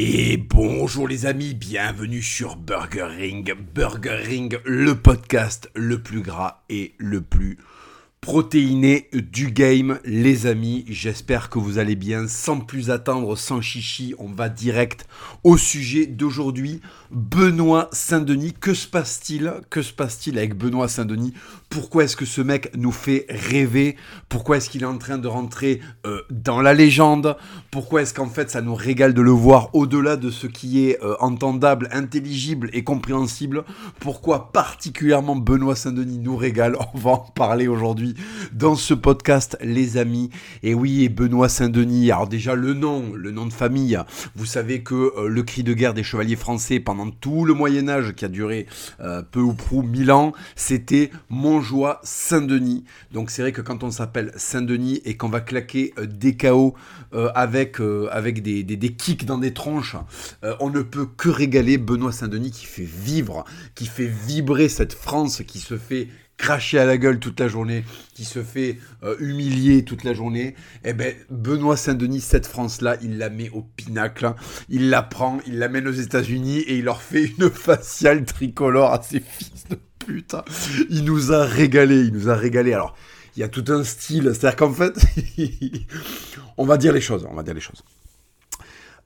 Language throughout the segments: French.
Et bonjour les amis, bienvenue sur Burger Ring. Burger Ring, le podcast le plus gras et le plus protéiné du game, les amis. J'espère que vous allez bien. Sans plus attendre, sans chichi, on va direct au sujet d'aujourd'hui. Benoît Saint-Denis, que se passe-t-il? Que se passe-t-il avec Benoît Saint-Denis? Pourquoi est-ce que ce mec nous fait rêver? Pourquoi est-ce qu'il est en train de rentrer euh, dans la légende? Pourquoi est-ce qu'en fait ça nous régale de le voir au-delà de ce qui est euh, entendable, intelligible et compréhensible? Pourquoi particulièrement Benoît Saint-Denis nous régale? On va en parler aujourd'hui dans ce podcast, les amis. Et oui, et Benoît Saint-Denis, alors déjà le nom, le nom de famille, vous savez que euh, le cri de guerre des chevaliers français pendant tout le Moyen Âge, qui a duré euh, peu ou prou mille ans, c'était Montjoie Saint-Denis. Donc c'est vrai que quand on s'appelle Saint-Denis et qu'on va claquer euh, des avec, avec des, des, des, kicks dans des tronches, on ne peut que régaler Benoît Saint-Denis qui fait vivre, qui fait vibrer cette France qui se fait cracher à la gueule toute la journée, qui se fait euh, humilier toute la journée, eh ben Benoît Saint-Denis, cette France-là, il la met au pinacle, il la prend, il l'amène aux États-Unis et il leur fait une faciale tricolore à ses fils de pute. Il nous a régalé, il nous a régalé. Alors, il y a tout un style, c'est-à-dire qu'en fait, on va dire les choses, on va dire les choses.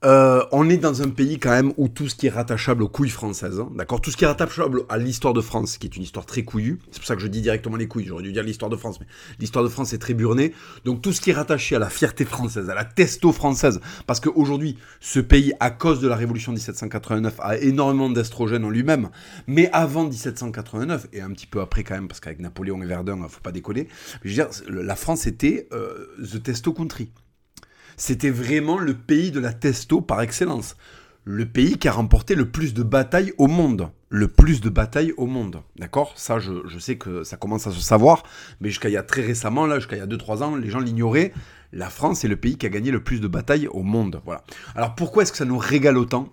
Euh, on est dans un pays quand même où tout ce qui est rattachable aux couilles françaises, hein, d'accord? Tout ce qui est rattachable à l'histoire de France, qui est une histoire très couillue, c'est pour ça que je dis directement les couilles, j'aurais dû dire l'histoire de France, mais l'histoire de France est très burnée. Donc tout ce qui est rattaché à la fierté française, à la testo française, parce qu'aujourd'hui, ce pays, à cause de la révolution 1789, a énormément d'estrogène en lui-même, mais avant 1789, et un petit peu après quand même, parce qu'avec Napoléon et Verdun, faut pas décoller, je veux dire, la France était euh, the testo country. C'était vraiment le pays de la testo par excellence. Le pays qui a remporté le plus de batailles au monde. Le plus de batailles au monde. D'accord? Ça, je, sais que ça commence à se savoir, mais jusqu'à il y a très récemment, là, jusqu'à il y a 2-3 ans, les gens l'ignoraient. La France est le pays qui a gagné le plus de batailles au monde. Voilà. Alors pourquoi est-ce que ça nous régale autant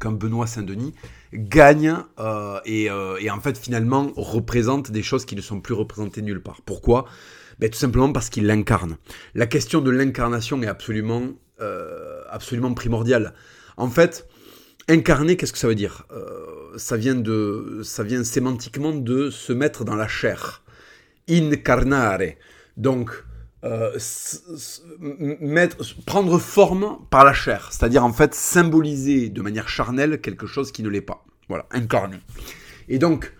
qu'un Benoît Saint-Denis gagne euh, euh, et, en fait finalement représente des choses qui ne sont plus représentées nulle part? Pourquoi? Ben, Tout simplement parce qu'il l'incarne. La question de l'incarnation est absolument, euh, absolument primordiale. En fait, incarner, qu'est-ce que ça veut dire? Euh, ça, vient de, ça vient sémantiquement de se mettre dans la chair. Incarnare. Donc, euh, mettre, prendre forme par la chair, c'est-à-dire en fait symboliser de manière charnelle quelque chose qui ne l'est pas. Voilà, incarner. Et donc,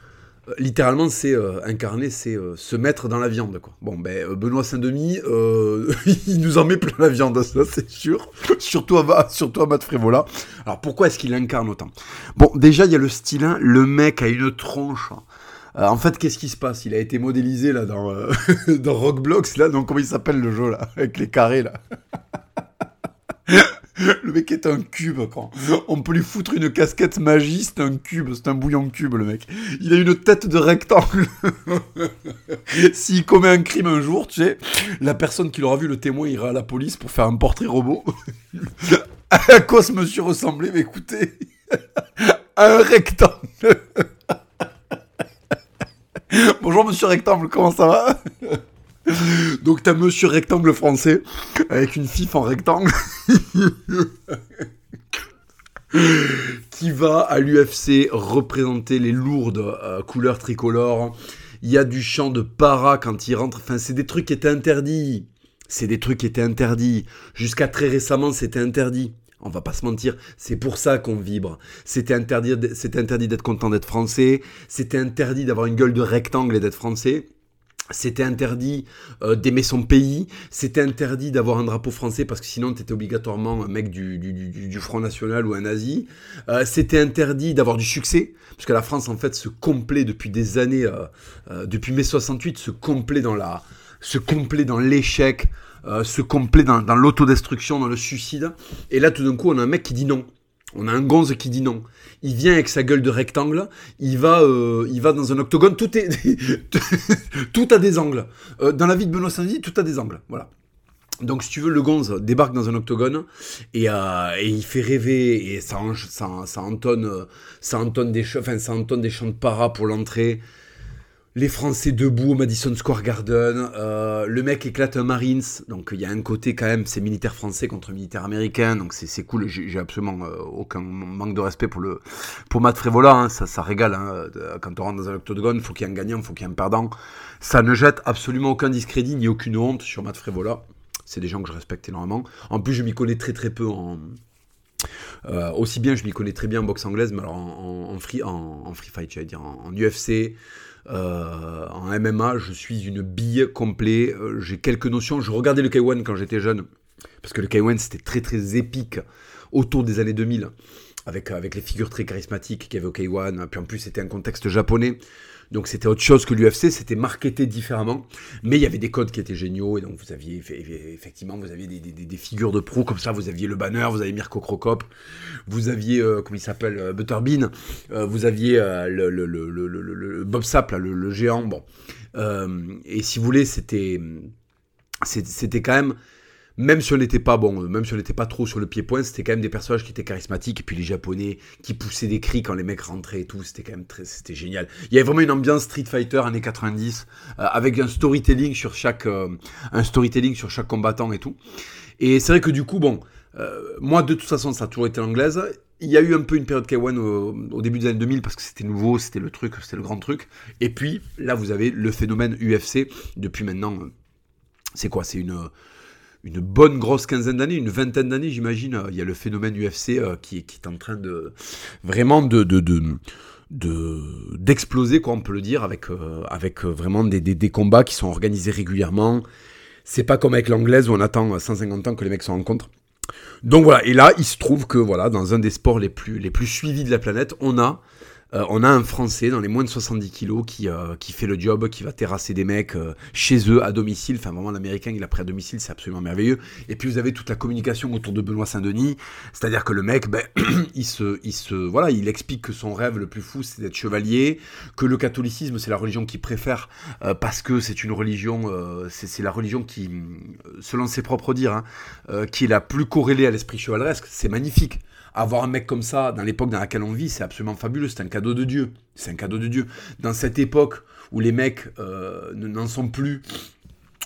littéralement, c'est euh, incarner, c'est euh, se mettre dans la viande. Quoi. Bon, ben, Benoît Saint-Denis, il nous en met plein la viande, ça c'est sûr. surtout, à, surtout à Matt Frévola. Alors pourquoi est-ce qu'il incarne autant? Bon, déjà, il y a le stylin, le mec a une tronche. en fait, qu'est-ce qui se passe? Il a été modélisé là dans, dans Rockblocks, là, donc comment il s'appelle le jeu là? Avec les carrés là Le mec est un cube, quand on peut lui foutre une casquette magie, c'est un cube, c'est un bouillon cube, le mec. Il a une tête de rectangle. S'il commet un crime un jour, tu sais, la personne qui l'aura vu, le témoin, ira à la police pour faire un portrait robot. à quoi ce monsieur ressemblait? Mais écoutez, un rectangle. Bonjour monsieur rectangle, comment ça va? donc t'as Monsieur Rectangle français avec une fif en rectangle qui va à l'UFC représenter les lourdes euh, couleurs tricolores. Il y a du chant de para quand il rentre. Enfin, c'est des trucs qui étaient interdits. C'est des trucs qui étaient interdits. Jusqu'à très récemment, c'était interdit. On va pas se mentir, c'est pour ça qu'on vibre. C'était interdit, c'était interdit d'être content d'être français. C'était interdit d'avoir une gueule de rectangle et d'être français. C'était interdit euh, d'aimer son pays, c'était interdit d'avoir un drapeau français parce que sinon tu étais obligatoirement un mec du, Front National ou un nazi. Euh, c'était interdit d'avoir du succès, parce que la France en fait se complaît depuis des années, euh, depuis mai 68, se complaît dans la, se dans l'échec, se complaît dans l'autodestruction, dans le suicide. Et là tout d'un coup on a un mec qui dit non. On a un gonze qui dit non. Il vient avec sa gueule de rectangle, il va, euh, il va dans un octogone, tout est, tout a des angles. Euh, dans la vie de Benoît Saint-Denis, tout a des angles. Voilà. Donc, si tu veux, le gonze débarque dans un octogone et, euh, il fait rêver et ça, ça, entonne, ça des, enfin, ça entonne des chants de para pour l'entrée. Les Français debout au Madison Square Garden. Euh, le mec éclate un Marines. Donc il y a un côté quand même, c'est militaire français contre militaire américain. Donc c'est cool. J'ai absolument euh, aucun manque de respect pour, le, pour Matt Frévola. Hein. Ça, ça régale. Hein. Quand on rentre dans un octogone, il faut qu'il y ait un gagnant, il faut qu'il y ait un perdant. Ça ne jette absolument aucun discrédit ni aucune honte sur Matt Frévola. C'est des gens que je respecte énormément. En plus, je m'y connais très très peu en, euh, aussi bien, je m'y connais très bien en boxe anglaise, mais alors en, free, en, free fight, j'allais dire, en, UFC, euh, en MMA, je suis une bille complète. Euh, j'ai quelques notions. Je regardais le K1 quand j'étais jeune, parce que le K1 c'était très très épique autour des années 2000, avec, avec les figures très charismatiques qu'il y avait au K1. Puis en plus, c'était un contexte japonais. Donc c'était autre chose que l'UFC, c'était marketé différemment, mais il y avait des codes qui étaient géniaux, et donc vous aviez effectivement, vous aviez des, figures de pro comme ça, vous aviez le banner, vous aviez Mirko Crocop, vous aviez, euh, comment il s'appelle, euh, Butterbean, euh, vous aviez le, le, Bob Sapp, le, géant, et si vous voulez, c'était, c'était quand même même si on n'était pas bon, même si on n'était pas trop sur le pied-point, c'était quand même des personnages qui étaient charismatiques. Et puis les Japonais qui poussaient des cris quand les mecs rentraient et tout, c'était quand même très, c'était génial. Il y avait vraiment une ambiance Street Fighter années 90 euh, avec un storytelling sur chaque, euh, un storytelling sur chaque combattant et tout. Et c'est vrai que du coup, bon, euh, moi de toute façon, ça a toujours été l'anglaise. Il y a eu un peu une période K1 au, début des années 2000 parce que c'était nouveau, c'était le truc, c'était le grand truc. Et puis là, vous avez le phénomène UFC depuis maintenant. C'est quoi? C'est une une bonne grosse quinzaine d'années, une vingtaine d'années, j'imagine. Euh, il y a le phénomène UFC euh, qui, qui, est en train de vraiment de, de, de d'exploser, quoi, on peut le dire, avec, euh, avec vraiment des, des, combats qui sont organisés régulièrement. C'est pas comme avec l'anglaise où on attend 150 ans que les mecs se rencontrent. Donc voilà, et là, il se trouve que voilà, dans un des sports les plus, les plus suivis de la planète, on a euh, on a un Français dans les moins de 70 kilos qui, euh, qui fait le job, qui va terrasser des mecs euh, chez eux à domicile. Enfin, vraiment, l'américain, il a pris à domicile, c'est absolument merveilleux. Et puis, vous avez toute la communication autour de Benoît Saint-Denis. C'est-à-dire que le mec, ben, il, se, il, se, voilà, il explique que son rêve le plus fou, c'est d'être chevalier, que le catholicisme, c'est la religion qu'il préfère parce que c'est une religion, c'est la religion qui, selon ses propres dires, hein, qui est la plus corrélée à l'esprit chevaleresque. C'est magnifique avoir un mec comme ça dans l'époque dans laquelle on vit, c'est absolument fabuleux. C'est un cadeau de Dieu. C'est un cadeau de Dieu. Dans cette époque où les mecs euh, n'en sont plus,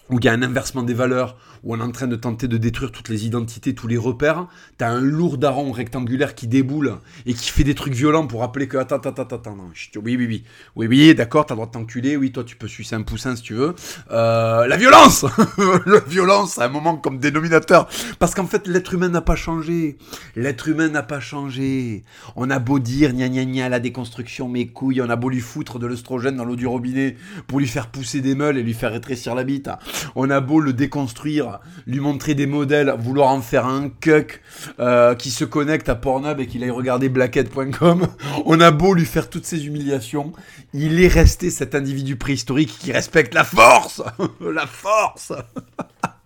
où il y a un inversement des valeurs, où on est en train de tenter de détruire toutes les identités, tous les repères, t'as un lourd daron rectangulaire qui déboule et qui fait des trucs violents pour rappeler que attends, attends, attends, attends, non, oui, oui, oui, oui, oui, d'accord, t'as le droit de t'enculer, oui, toi tu peux sucer un poussin si tu veux. Euh, la violence La violence, à un moment comme dénominateur. Parce qu'en fait, l'être humain n'a pas changé. L'être humain n'a pas changé. On a beau dire, gna gna gna, la déconstruction, mes couilles, on a beau lui foutre de l'œstrogène dans l'eau du robinet pour lui faire pousser des meules et lui faire rétrécir la bite. On a beau le déconstruire lui montrer des modèles, vouloir en faire un cuck euh, qui se connecte à Pornhub et qu'il aille regarder blackhead.com. On a beau lui faire toutes ces humiliations, il est resté cet individu préhistorique qui respecte la force La force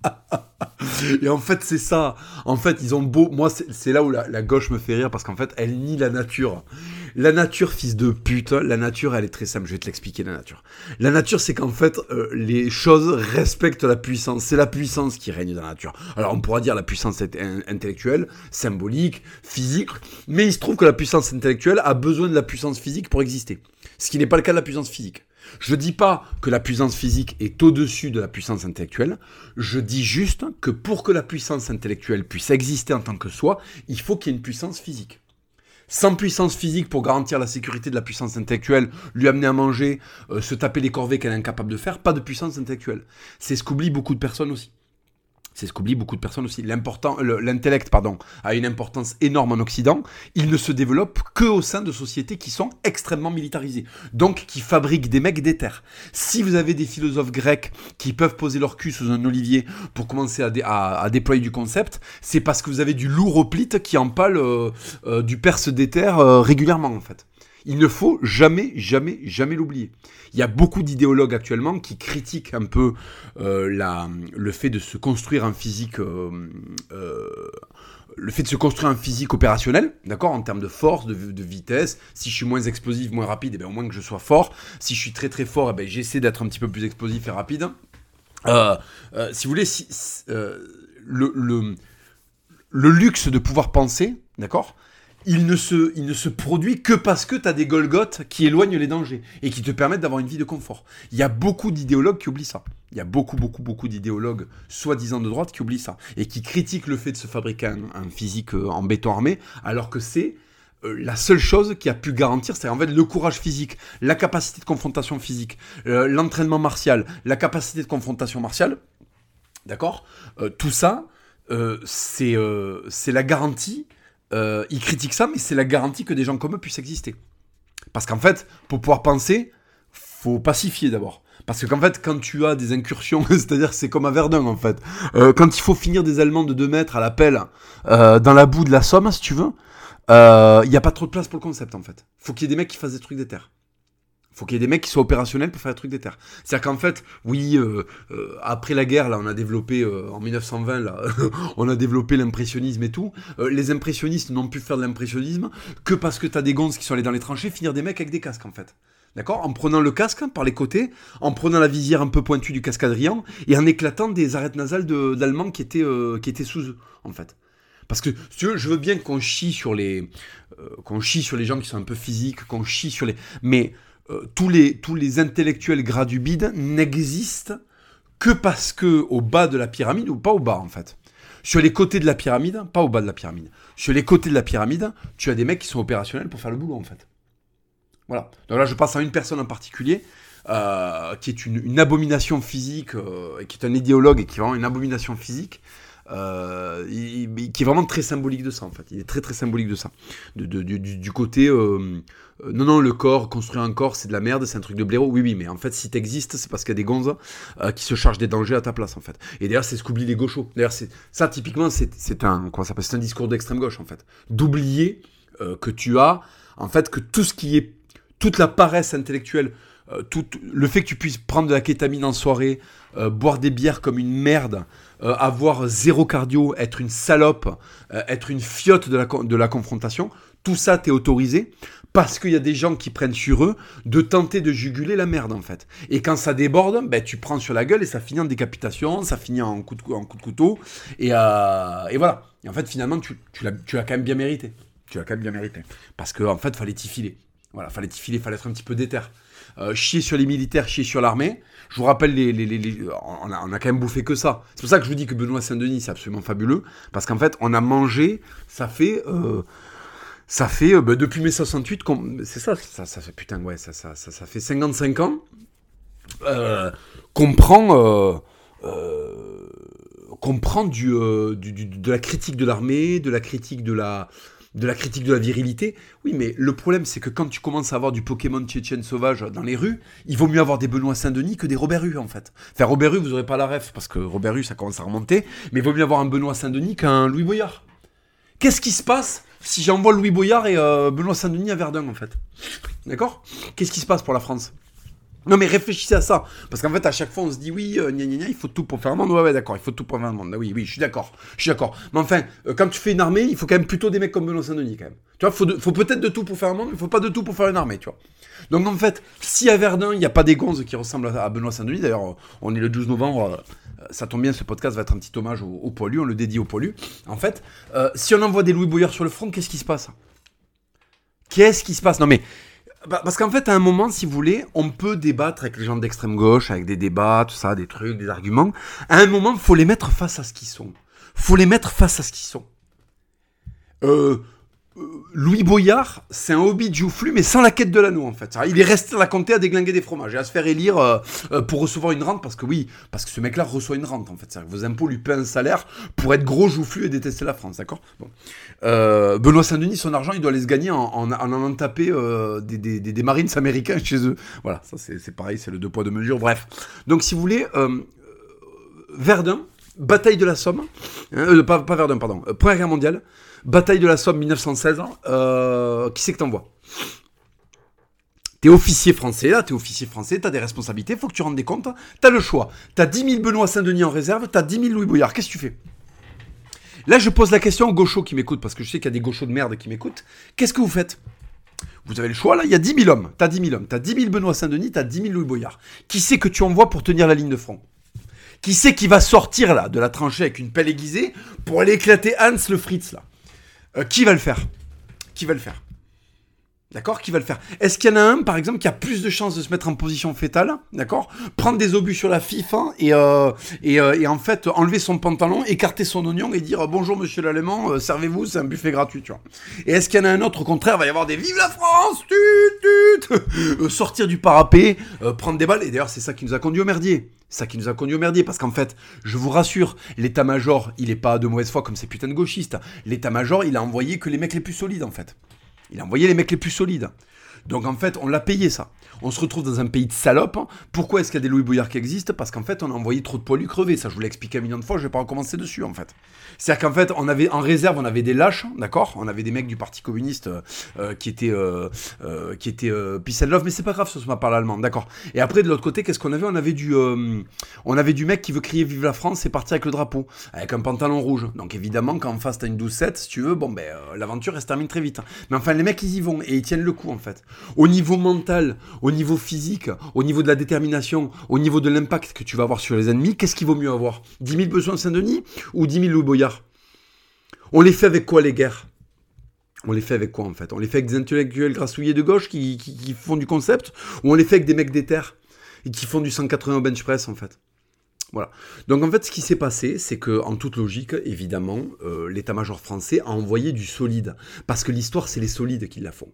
Et en fait, c'est ça. En fait, ils ont beau. Moi, c'est là où la, gauche me fait rire parce qu'en fait, elle nie la nature. La nature, fils de pute, la nature, elle est très simple. Je vais te l'expliquer, la nature. La nature, c'est qu'en fait, euh, les choses respectent la puissance. C'est la puissance qui règne dans la nature. Alors, on pourra dire la puissance intellectuelle, symbolique, physique, mais il se trouve que la puissance intellectuelle a besoin de la puissance physique pour exister. Ce qui n'est pas le cas de la puissance physique. Je ne dis pas que la puissance physique est au-dessus de la puissance intellectuelle, je dis juste que pour que la puissance intellectuelle puisse exister en tant que soi, il faut qu'il y ait une puissance physique sans puissance physique pour garantir la sécurité de la puissance intellectuelle, lui amener à manger, euh, se taper les corvées qu'elle est incapable de faire, pas de puissance intellectuelle. C'est ce qu'oublient beaucoup de personnes aussi. C'est ce qu'oublient beaucoup de personnes aussi. L'intellect, pardon, a une importance énorme en Occident. Il ne se développe que au sein de sociétés qui sont extrêmement militarisées. Donc, qui fabriquent des mecs d'éther. Si vous avez des philosophes grecs qui peuvent poser leur cul sous un olivier pour commencer à, déployer du concept, c'est parce que vous avez du lourd hoplite qui empale euh, euh, du perse d'éther euh, régulièrement, en fait. Il ne faut jamais, jamais, jamais l'oublier. Il y a beaucoup d'idéologues actuellement qui critiquent un peu euh, le fait de se construire un physique, euh, euh, un physique opérationnel, d'accord, en termes de force, de, vitesse. Si je suis moins explosif, moins rapide, et eh bien, au moins que je sois fort. Si je suis très très fort, eh bien, j'essaie d'être un petit peu plus explosif et rapide. si vous voulez, le luxe de pouvoir penser, d'accord il ne, se, il produit que parce que tu as des Golgoths qui éloignent les dangers et qui te permettent d'avoir une vie de confort. Il y a beaucoup d'idéologues qui oublient ça. Il y a beaucoup, beaucoup, beaucoup d'idéologues soi-disant de droite qui oublient ça et qui critiquent le fait de se fabriquer un, physique euh, en béton armé alors que c'est euh, la seule chose qui a pu garantir, c'est en fait le courage physique, la capacité de confrontation physique, euh, l'entraînement martial, la capacité de confrontation martiale. D'accord? Tout ça, c'est la garantie euh, ils critiquent ça, mais c'est la garantie que des gens comme eux puissent exister. Parce qu'en fait, pour pouvoir penser, faut pacifier d'abord. Parce que qu'en fait, quand tu as des incursions, c'est-à-dire c'est comme à Verdun en fait, euh, quand il faut finir des Allemands de 2 mètres à la pelle, euh, dans la boue de la Somme, si tu veux, il n'y a pas trop de place pour le concept en fait. Faut qu'il y ait des mecs qui fassent des trucs des terres faut qu'il y ait des mecs qui soient opérationnels pour faire des trucs des terres. C'est-à-dire qu'en fait, oui, euh, euh, après la guerre, là, on a développé, euh, en 1920, là, on a développé l'impressionnisme et tout. les impressionnistes n'ont pu faire de l'impressionnisme que parce que t'as des gonzes qui sont allés dans les tranchées finir des mecs avec des casques, en fait. D'accord? En prenant le casque par les côtés, en prenant la visière un peu pointue du casque et en éclatant des arêtes nasales d'Allemands qui, étaient, qui étaient sous eux, en fait. Parce que, si tu veux, je veux bien qu'on chie sur les... qu'on chie sur les gens qui sont un peu physiques, qu'on chie sur les... Mais euh, tous, les, intellectuels gras du bide n'existent que parce que au bas de la pyramide, ou pas au bas en fait, sur les côtés de la pyramide, pas au bas de la pyramide, sur les côtés de la pyramide, tu as des mecs qui sont opérationnels pour faire le boulot en fait. Voilà. Donc là, je passe à une personne en particulier, euh, qui est une, abomination physique, euh, qui est un idéologue et qui est vraiment une abomination physique, euh, qui est vraiment très symbolique de ça en fait. Il est très très symbolique de ça. De, du, côté, euh, euh, non non, le corps, construire un corps, c'est de la merde, c'est un truc de blaireau. Oui oui, mais en fait, si t'existes, c'est parce qu'il y a des gonzes qui se chargent des dangers à ta place en fait. Et d'ailleurs, c'est ce qu'oublient les gauchos. D'ailleurs, c'est ça typiquement, c'est un un discours d'extrême gauche en fait. D'oublier que tu as en fait que tout ce qui est toute la paresse intellectuelle tout, le fait que tu puisses prendre de la kétamine en soirée, boire des bières comme une merde, euh, avoir zéro cardio, être une salope, euh, être une fiotte de la, confrontation, tout ça t'es autorisé parce qu'il y a des gens qui prennent sur eux de tenter de juguler la merde en fait. Et quand ça déborde, ben, tu prends sur la gueule et ça finit en décapitation, ça finit en coup de, couteau. Et, euh, et, voilà. Et en fait, finalement, tu, tu l'as quand même bien mérité. Tu l'as quand même bien mérité. Parce qu'en en fait, fallait t'y filer. Voilà, fallait filer, fallait être un petit peu déter. Euh, chier sur les militaires, chier sur l'armée. Je vous rappelle, les, les, on, a, quand même bouffé que ça. C'est pour ça que je vous dis que Benoît Saint-Denis, c'est absolument fabuleux. Parce qu'en fait, on a mangé, ça fait. Euh, ça fait, euh, bah, depuis mai 68, c'est ça, ça, ça, fait, putain, ouais, ça, ça, ça, ça fait 55 ans qu'on prend, qu'on prend du, du, de la critique de l'armée, de la critique de la, de la critique de la virilité. Oui, mais le problème, c'est que quand tu commences à avoir du Pokémon tchétchène sauvage dans les rues, il vaut mieux avoir des Benoît Saint-Denis que des Robert Rue, en fait. Enfin, Robert vous n'aurez pas la ref, parce que Robert Rue, ça commence à remonter, mais il vaut mieux avoir un Benoît Saint-Denis qu'un Louis Boyard. Qu'est-ce qui se passe si j'envoie Louis Boyard et euh, Benoît Saint-Denis à Verdun, en fait? D'accord? Qu'est-ce qui se passe pour la France? Non mais réfléchissez à ça, parce qu'en fait à chaque fois on se dit oui, euh, gna, gna, gna, il faut tout pour faire un monde, ouais ouais d'accord, il faut tout pour faire un monde, oui oui, je suis d'accord, je suis d'accord. Mais enfin, euh, quand tu fais une armée, il faut quand même plutôt des mecs comme Benoît Saint-Denis quand même. Tu vois, faut, faut peut-être de tout pour faire un monde, mais il faut pas de tout pour faire une armée, tu vois. Donc en fait, si à Verdun il n'y a pas des gonzes qui ressemblent à, Benoît Saint-Denis, d'ailleurs on est le 12 novembre, euh, ça tombe bien, ce podcast va être un petit hommage au, au poilu, on le dédie au poilu. En fait, si on envoie des Louis Boyard sur le front, qu'est-ce qui se passe? Qu'est-ce qui se passe? Non mais parce qu'en fait, à un moment, si vous voulez, on peut débattre avec les gens d'extrême gauche, avec des débats, tout ça, des trucs, des arguments. À un moment, faut les mettre face à ce qu'ils sont. faut les mettre face à ce qu'ils sont. Euh, Louis Boyard, c'est un hobby joufflu, mais sans la quête de l'anneau, en fait. Il est resté à la comté à déglinguer des fromages et à se faire élire euh, euh, pour recevoir une rente, parce que oui, parce que ce mec-là reçoit une rente, en fait. vos impôts lui paient un salaire pour être gros joufflu et détester la France, d'accord? Bon. Benoît Saint-Denis, son argent, il doit aller se gagner en en, en, des, Marines américains chez eux. Voilà, ça c'est pareil, c'est le deux poids deux mesures, bref. Donc si vous voulez, Verdun, bataille de la Somme, hein, pas, pas Verdun, pardon, Première Guerre mondiale, Bataille de la Somme 1916, euh, qui c'est que t'envoies? T'es officier français, là, t'es officier français, t'as des responsabilités, faut que tu rendes des comptes, t'as le choix. T'as 10 000 Benoît Saint-Denis en réserve, t'as 10 000 Louis Bouillard, qu'est-ce que tu fais? Là, je pose la question aux gauchos qui m'écoutent, parce que je sais qu'il y a des gauchos de merde qui m'écoutent. Qu'est-ce que vous faites? Vous avez le choix, là, il y a 10 000 hommes, t'as 10 000 hommes, t'as 10 000 Benoît Saint-Denis, t'as 10 000 Louis Boyard. Qui c'est que tu envoies pour tenir la ligne de front? Qui c'est qui va sortir, là, de la tranchée avec une pelle aiguisée pour aller éclater Hans le Fritz, là? Qui va le faire? Qui va le faire? D'accord Qui va le faire Est-ce qu'il y en a un, par exemple, qui a plus de chances de se mettre en position fétale D'accord? Prendre des obus sur la FIFA et, euh, euh, et, en fait enlever son pantalon, écarter son oignon et dire bonjour monsieur l'allemand, euh, servez-vous, c'est un buffet gratuit, tu vois. Et est-ce qu'il y en a un autre, au contraire, va y avoir des vive la France tut, tut Sortir du parapet, prendre des balles, et d'ailleurs c'est ça qui nous a conduit au merdier. Ça qui nous a conduit au merdier, parce qu'en fait, je vous rassure, l'état-major, il est pas de mauvaise foi comme ces putains de gauchistes. L'état-major, il a envoyé que les mecs les plus solides, en fait. Il a envoyé les mecs les plus solides. Donc en fait, on l'a payé ça. On se retrouve dans un pays de salopes. Pourquoi est-ce qu'il y a des Louis Bouillard qui existent? Parce qu'en fait, on a envoyé trop de poilus crevés. Ça, je vous l'ai expliqué un million de fois, je vais pas recommencer dessus en fait. C'est-à-dire qu'en fait, on avait en réserve, on avait des lâches, d'accord? On avait des mecs du Parti communiste euh, euh, qui étaient, euh, qui étaient peace and love, mais c'est pas grave, ça se parle allemand, d'accord? Et après, de l'autre côté, qu'est-ce qu'on avait? On avait du, on avait du mec qui veut crier Vive la France et partir avec le drapeau, avec un pantalon rouge. Donc évidemment, quand en face t'as une 12-7, si tu veux, bon ben l'aventure elle se termine très vite. Mais enfin, les mecs ils y vont et ils tiennent le coup en fait. Au niveau mental, au niveau physique, au niveau de la détermination, au niveau de l'impact que tu vas avoir sur les ennemis, qu'est-ce qu'il vaut mieux avoir? 10 000 besoins Saint-Denis ou 10 000 Louis Boyard On les fait avec quoi les guerres? On les fait avec quoi en fait? On les fait avec des intellectuels grassouillés de gauche qui, font du concept Ou on les fait avec des mecs d'éther et qui font du 180 bench press en fait? Voilà. Donc en fait, ce qui s'est passé, c'est que en toute logique, évidemment, euh, l'état-major français a envoyé du solide, parce que l'histoire, c'est les solides qui la font.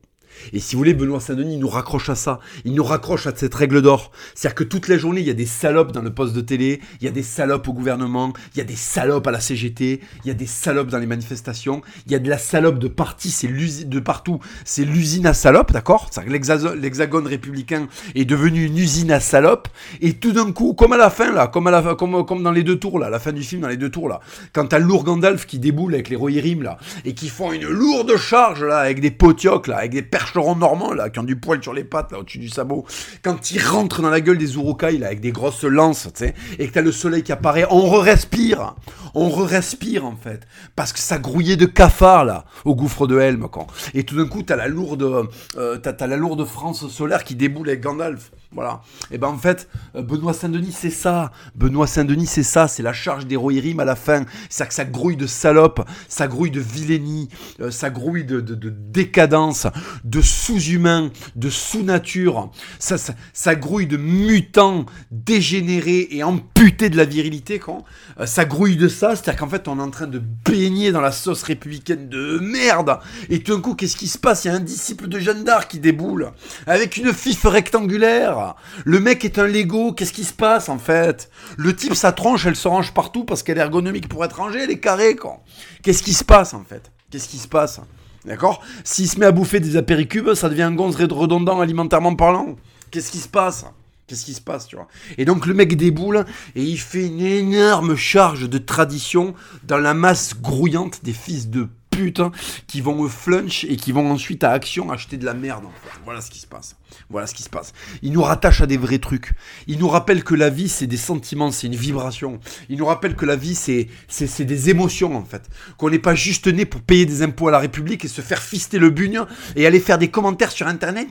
Et si vous voulez, Benoît Saint-Denis nous raccroche à ça. Il nous raccroche à cette règle d'or. C'est-à-dire que toute la journée, il y a des salopes dans le poste de télé, il y a des salopes au gouvernement, il y a des salopes à la CGT, il y a des salopes dans les manifestations, il y a de la salope de parti, c'est de partout. C'est l'usine à salopes, d'accord? L'hexagone républicain est devenu une usine à salopes. Et tout d'un coup, comme à la fin, là, comme, à la, comme, dans les deux tours, là, la fin du film, dans les deux tours, là, quand t'as lourd Gandalf qui déboule avec les Rohirrim, là, et qui font une lourde charge, là, avec des potiocs, là, avec des percherons normands, là, qui ont du poil sur les pattes, là, au-dessus du sabot, quand ils rentrent dans la gueule des Urukai, là, avec des grosses lances, tu sais, et que t'as le soleil qui apparaît, on re-respire. On re-respire, en fait. Parce que ça grouillait de cafards, là, au gouffre de Helm, quand. Et tout d'un coup, t'as la lourde, euh, t'as, la lourde France solaire qui déboule avec Gandalf. Voilà. Et ben en fait, euh, Benoît Saint-Denis, c'est ça. Benoît Saint-Denis, c'est ça. C'est la charge d'héroïrime à la fin. C'est que ça grouille de salope, ça grouille de vilénie, euh, ça grouille de, décadence, de sous-humain, de sous-nature. Ça, ça, grouille de mutants dégénérés et amputés de la virilité. Quand euh, ça grouille de ça, c'est-à-dire qu'en fait, on est en train de baigner dans la sauce républicaine de merde. Et tout d'un coup, qu'est-ce qui se passe? Il y a un disciple de Jeanne d'Arc qui déboule avec une fif rectangulaire le mec est un Lego, qu'est-ce qui se passe en fait? Le type, sa tronche, elle se range partout parce qu'elle est ergonomique pour être rangée, elle est carrée, quoi. Qu'est-ce qui se passe en fait? Qu'est-ce qui se passe? D'accord? S'il se met à bouffer des apéricubes, ça devient un gonze redondant alimentairement parlant. Qu'est-ce qui se passe? Qu'est-ce qui se passe, tu vois? Et donc le mec déboule et il fait une énorme charge de tradition dans la masse grouillante des fils de pute qui vont au flunch et qui vont ensuite à Action acheter de la merde. En. Voilà ce qui se passe. Voilà ce qui se passe. Il nous rattache à des vrais trucs. Il nous rappelle que la vie, c'est des sentiments, c'est une vibration. Il nous rappelle que la vie, c'est, c'est, des émotions, en fait. Qu'on n'est pas juste né pour payer des impôts à la République et se faire fister le bugne et aller faire des commentaires sur Internet.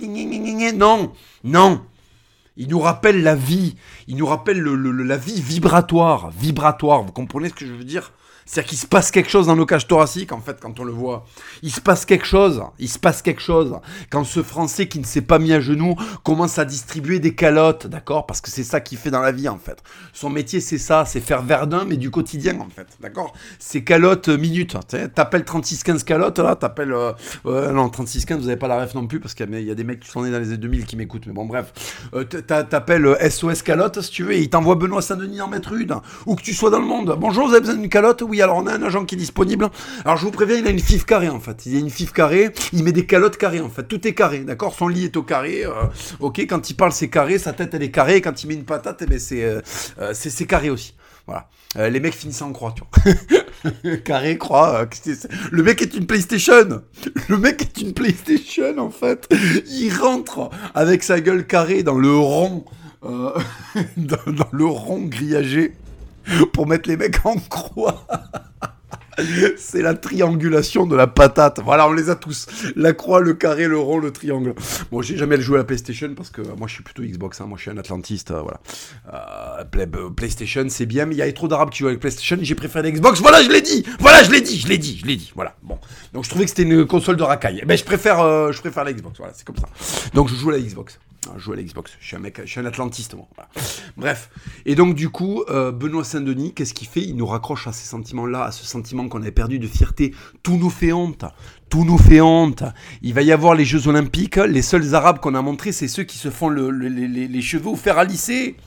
Non, non. Il nous rappelle la vie. Il nous rappelle la vie vibratoire. Vibratoire. Vous comprenez ce que je veux dire? C'est-à-dire qu'il se passe quelque chose dans nos cages thoraciques, en fait, quand on le voit. Il se passe quelque chose. Il se passe quelque chose. Quand ce Français qui ne s'est pas mis à genoux commence à distribuer des calottes, d'accord Parce que c'est ça qu'il fait dans la vie, en fait. Son métier, c'est ça. C'est faire Verdun, mais du quotidien, en fait. D'accord C'est calottes euh, minutes. T'appelles 3615 calottes, là. T'appelles... Euh, non, 3615, vous n'avez pas la ref non plus, parce qu'il y, a des mecs qui sont nés dans les années 2000 qui m'écoutent. Mais bon, bref. Euh, T'appelles SOS euh, calotte, si tu veux, et il t'envoie Benoît Saint-Denis en mettre une. Ou que tu sois dans le monde. Bonjour, vous avez besoin d'une calotte? Oui, alors on a un agent qui est disponible. Alors je vous préviens, il a une fif carrée en fait. Il a une fif carrée, il met des calottes carrées en fait. Tout est carré, d'accord? Son lit est au carré. Euh, ok, quand il parle c'est carré, sa tête elle est carrée. Quand il met une patate, eh ben, c'est euh, euh, c'est carré aussi. Voilà. les mecs finissent en croix, tu vois. carré, croix. le mec est une PlayStation. Le mec est une PlayStation en fait. Il rentre avec sa gueule carrée dans le rond. dans, le rond grillagé pour mettre les mecs en croix. C'est la triangulation de la patate. Voilà, on les a tous. La croix, le carré, le rond, le triangle. Bon, j'ai jamais joué à la PlayStation parce que moi je suis plutôt Xbox. Hein. Moi je suis un Atlantiste. Euh, voilà. Euh, PlayStation, c'est bien, mais il y a trop d'arabes qui jouent avec PlayStation. J'ai préféré la Xbox. Voilà, je l'ai dit. Voilà, je l'ai dit. Je l'ai dit. Je l'ai dit. Voilà. Bon. Donc je trouvais que c'était une console de racaille. Mais je préfère, euh, je préfère la Xbox. Voilà, c'est comme ça. Donc je joue à la Xbox. Ah, je joue à la Xbox. Je suis un mec, je suis un atlantiste. Bref. Et donc, du coup, euh, Benoît Saint-Denis, qu'est-ce qu'il fait? Il nous raccroche à ces sentiments-là, à ce sentiment qu'on avait perdu de fierté. Tout nous fait honte. Tout nous fait honte. Il va y avoir les Jeux Olympiques. Les seuls Arabes qu'on a montrés, c'est ceux qui se font les, cheveux ou faire à lycée.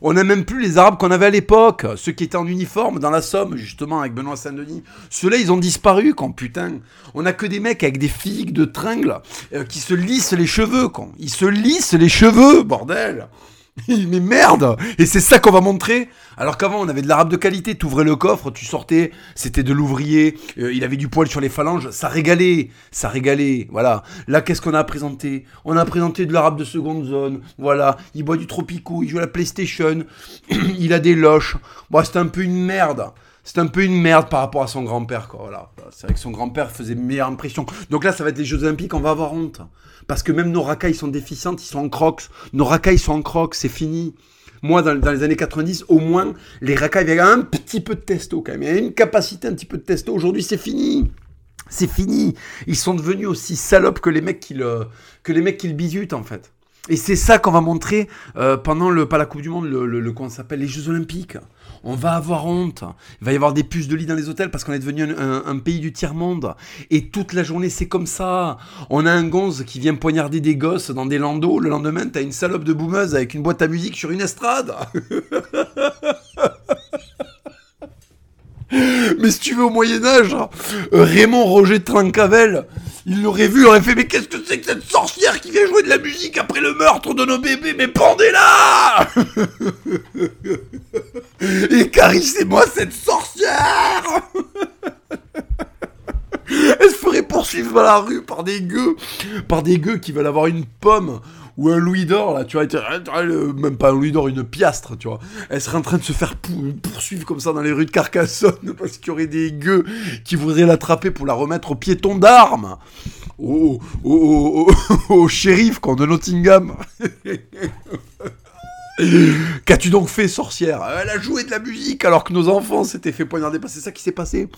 On n'a même plus les Arabes qu'on avait à l'époque, ceux qui étaient en uniforme dans la Somme, justement, avec Benoît Saint-Denis. Ceux-là, ils ont disparu, quand putain. On n'a que des mecs avec des figues de tringles euh, qui se lissent les cheveux, quand. Ils se lissent les cheveux, bordel mais merde Et c'est ça qu'on va montrer Alors qu'avant, on avait de l'arabe de qualité. Tu ouvrais le coffre, tu sortais, c'était de l'ouvrier, euh, il avait du poil sur les phalanges, ça régalait, ça régalait, voilà. Là, qu'est-ce qu'on a présenté? On a présenté de l'arabe de seconde zone, voilà. Il boit du Tropico, il joue à la PlayStation, il a des loches. Bon, c'était un peu une merde c'est un peu une merde par rapport à son grand-père, quoi. Voilà. C'est vrai que son grand-père faisait meilleure impression. Donc là, ça va être les Jeux Olympiques, on va avoir honte. Parce que même nos racailles sont déficientes, ils sont en crocs. Nos racailles sont en crocs, c'est fini. Moi, dans, les années 90, au moins, les racailles avaient un petit peu de testo quand même. Il y avait une capacité, un petit peu de testo. Aujourd'hui, c'est fini. C'est fini. Ils sont devenus aussi salopes que les mecs qui le, bisutent, en fait. Et c'est ça qu'on va montrer euh, pendant le, la Coupe du Monde, le, le, le s'appelle, les Jeux Olympiques. On va avoir honte. Il va y avoir des puces de lit dans les hôtels parce qu'on est devenu un, pays du tiers-monde. Et toute la journée, c'est comme ça. On a un gonze qui vient poignarder des gosses dans des landos. Le lendemain, t'as une salope de boumeuse avec une boîte à musique sur une estrade. Mais si tu veux au Moyen-Âge, Raymond Roger Trincavel, il l'aurait vu, il aurait fait Mais qu'est-ce que c'est que cette sorcière qui vient jouer de la musique après le meurtre de nos bébés? Mais pendez-la Écarissez-moi cette sorcière Elle se ferait poursuivre dans la rue par des gueux, par des gueux qui veulent avoir une pomme ou un louis d'or, là, tu vois, même pas un louis d'or, une piastre, tu vois. Elle serait en train de se faire poursuivre comme ça dans les rues de Carcassonne parce qu'il y aurait des gueux qui voudraient l'attraper pour la remettre au piéton d'armes. Au, au, au, au, shérif, quand de Nottingham. Qu'as-tu donc fait, sorcière? Elle a joué de la musique alors que nos enfants s'étaient fait poignarder. C'est ça qui s'est passé.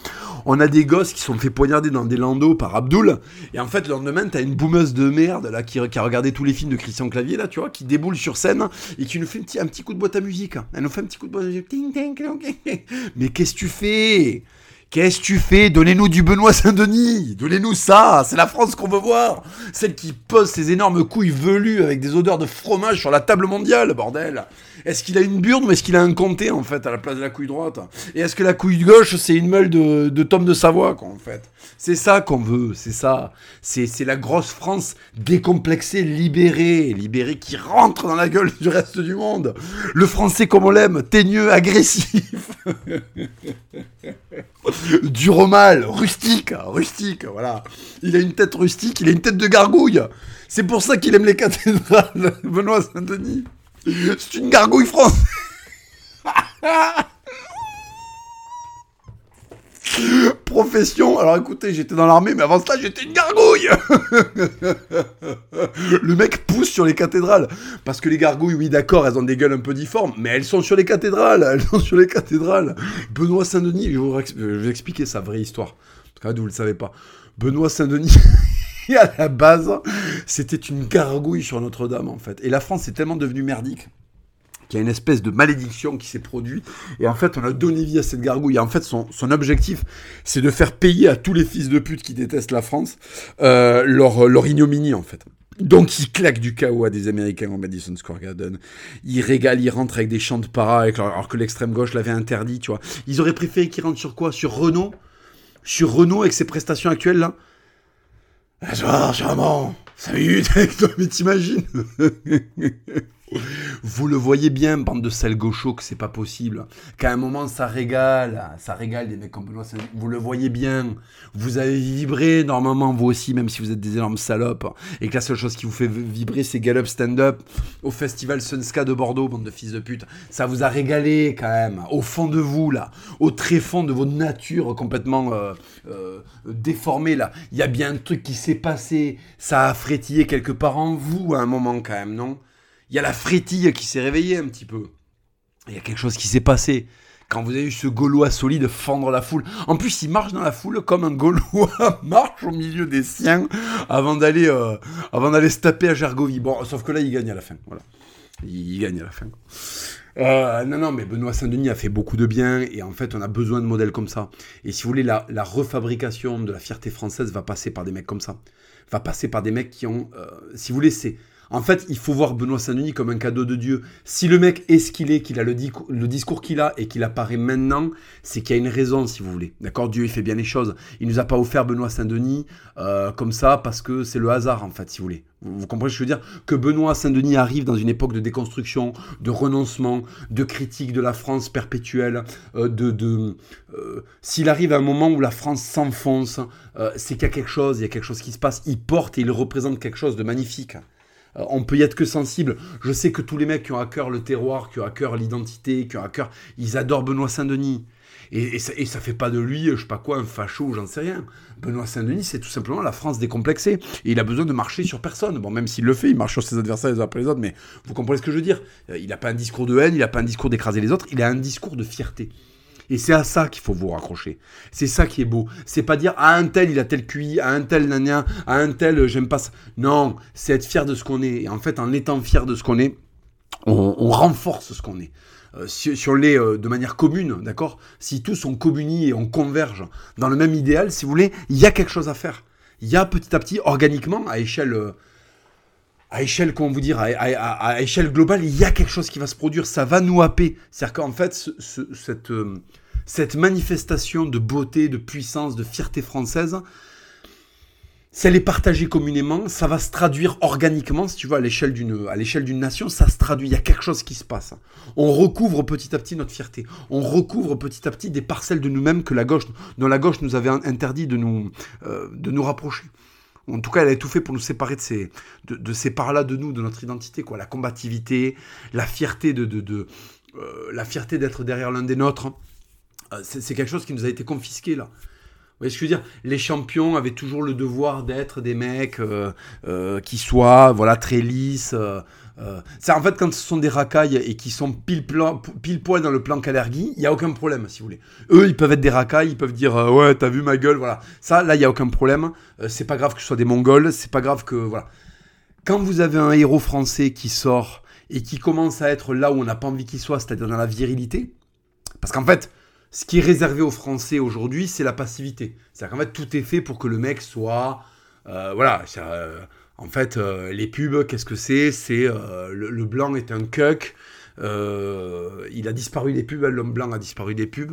On a des gosses qui sont fait poignarder dans des landaux par Abdul. Et en fait, le lendemain, t'as une boumeuse de merde là qui, a regardé tous les films de Christian Clavier là, tu vois, qui déboule sur scène et qui nous fait un petit, un petit coup de boîte à musique. Elle nous fait un petit coup de boîte à musique. Mais qu'est-ce que tu fais? Qu'est-ce que tu fais? Donnez-nous du Benoît Saint-Denis. Donnez-nous ça. C'est la France qu'on veut voir. Celle qui pose ses énormes couilles velues avec des odeurs de fromage sur la table mondiale, bordel. Est-ce qu'il a une burne ou est-ce qu'il a un comté, en fait, à la place de la couille droite? Et est-ce que la couille gauche, c'est une meule de, de Tom de Savoie, quoi, en fait? C'est ça qu'on veut, c'est ça. C'est la grosse France décomplexée, libérée, libérée, qui rentre dans la gueule du reste du monde. Le français comme on l'aime, teigneux, agressif du romal, rustique, rustique, voilà. Il a une tête rustique, il a une tête de gargouille. C'est pour ça qu'il aime les cathédrales, Benoît Saint-Denis. C'est une gargouille française. Profession, alors écoutez, j'étais dans l'armée, mais avant cela, j'étais une gargouille Le mec pousse sur les cathédrales. Parce que les gargouilles, oui, d'accord, elles ont des gueules un peu difformes, mais elles sont sur les cathédrales Elles sont sur les cathédrales Benoît Saint-Denis, je vais vous expliquer sa vraie histoire. Parce que vous ne le savez pas. Benoît Saint-Denis... à la base, c'était une gargouille sur Notre-Dame, en fait. Et la France est tellement devenue merdique qu'il y a une espèce de malédiction qui s'est produite. Et en fait, on a donné vie à cette gargouille. En fait, son, objectif, c'est de faire payer à tous les fils de pute qui détestent la France euh, leur, leur ignominie, en fait. Donc il claque du chaos à des Américains au Madison Square Garden. Il régale, il rentre avec des chants de para, alors que l'extrême gauche l'avait interdit, tu vois. Ils auraient préféré qu'il rentre sur quoi? Sur Renault? Sur Renault avec ses prestations actuelles là? Bonsoir, charmant. 5 minutes avec toi, mais t'imagines? Vous le voyez bien, bande de sel gauchos, que c'est pas possible. Qu'à un moment, ça régale. Ça régale des mecs comme Benoît. Vous le voyez bien. Vous avez vibré, normalement, vous aussi, même si vous êtes des énormes salopes. Et que la seule chose qui vous fait vibrer, c'est Gallup Stand-Up au festival Sunska de Bordeaux, bande de fils de pute. Ça vous a régalé, quand même. Au fond de vous, là. Au tréfond de votre nature complètement euh, euh, déformée, là. Il y a bien un truc qui s'est passé. Ça a frétillé quelque part en vous, à un moment, quand même, non? Il y a la frétille qui s'est réveillée un petit peu. Il y a quelque chose qui s'est passé. Quand vous avez eu ce Gaulois solide fendre la foule. En plus, il marche dans la foule comme un Gaulois marche au milieu des siens avant d'aller euh, avant d'aller se taper à Gergovie. Bon, sauf que là, il gagne à la fin. Voilà. Il, gagne à la fin. Euh, non, non, mais Benoît Saint-Denis a fait beaucoup de bien et en fait, on a besoin de modèles comme ça. Et si vous voulez, la, refabrication de la fierté française va passer par des mecs comme ça. Va passer par des mecs qui ont, euh, si vous voulez, c'est en fait, il faut voir Benoît Saint-Denis comme un cadeau de Dieu. Si le mec est ce qu'il est, qu'il a le, discours qu'il a et qu'il apparaît maintenant, c'est qu'il y a une raison, si vous voulez. D'accord? Dieu, il fait bien les choses. Il nous a pas offert Benoît Saint-Denis euh, comme ça parce que c'est le hasard, en fait, si vous voulez. Vous, comprenez ce que je veux dire? Que Benoît Saint-Denis arrive dans une époque de déconstruction, de renoncement, de critique de la France perpétuelle, euh, de... Euh, s'il arrive à un moment où la France s'enfonce, c'est qu'il y a quelque chose, il y a quelque chose qui se passe. Il porte et il représente quelque chose de magnifique. Euh, on peut y être que sensible. Je sais que tous les mecs qui ont à cœur le terroir, qui ont à cœur l'identité, qui ont à cœur, ils adorent Benoît Saint-Denis. Et, ça, et, fait pas de lui, je sais pas quoi, un facho, j'en sais rien. Benoît Saint-Denis, c'est tout simplement la France décomplexée. Et il a besoin de marcher sur personne. Bon, même s'il le fait, il marche sur ses adversaires les uns après les autres, mais vous comprenez ce que je veux dire. Euh, il n'a pas un discours de haine, il n'a pas un discours d'écraser les autres, il a un discours de fierté. Et c'est à ça qu'il faut vous raccrocher. C'est ça qui est beau. C'est pas dire à ah, un tel il a tel QI, à un tel nania, à un tel euh, j'aime pas ça. Non, c'est être fier de ce qu'on est. Et en fait, en étant fier de ce qu'on est, on, renforce ce qu'on est. Euh, si, on l'est euh, de manière commune, d'accord? Si tous on communie et on converge dans le même idéal, si vous voulez, il y a quelque chose à faire. Il y a petit à petit, organiquement, à échelle à échelle, comment vous dire, à, échelle globale, il y a quelque chose qui va se produire, ça va nous happer. C'est-à-dire qu'en fait, cette, cette manifestation de beauté, de puissance, de fierté française, si elle est partagée communément, ça va se traduire organiquement, si tu veux, à l'échelle d'une, à l'échelle d'une nation, ça se traduit. Il y a quelque chose qui se passe. On recouvre petit à petit notre fierté. On recouvre petit à petit des parcelles de nous-mêmes que la gauche, dont la gauche nous avait interdit de nous, euh, de nous rapprocher. En tout cas, elle a tout fait pour nous séparer de ces, de, ces parts-là de nous, de notre identité, quoi. La combativité, la fierté de, de, euh, la fierté d'être derrière l'un des nôtres. Euh, c'est quelque chose qui nous a été confisqué là. Vous voyez ce que je veux dire? Les champions avaient toujours le devoir d'être des mecs euh, qui soient voilà très lisses. c'est en fait quand ce sont des racailles et qui sont pile, poil dans le plan Calergie, il y a aucun problème si vous voulez. Eux, ils peuvent être des racailles, ils peuvent dire ouais t'as vu ma gueule, voilà. Ça là il y a aucun problème. c'est pas grave que ce soit des Mongols, c'est pas grave que voilà. Quand vous avez un héros français qui sort et qui commence à être là où on n'a pas envie qu'il soit, c'est-à-dire dans la virilité, parce qu'en fait ce qui est réservé aux Français aujourd'hui, c'est la passivité. C'est-à-dire qu'en fait, tout est fait pour que le mec soit. Euh, voilà. Euh, en fait, euh, les pubs, qu'est-ce que c'est? C'est le, blanc est un cuck. il a disparu des pubs, l'homme blanc a disparu des pubs.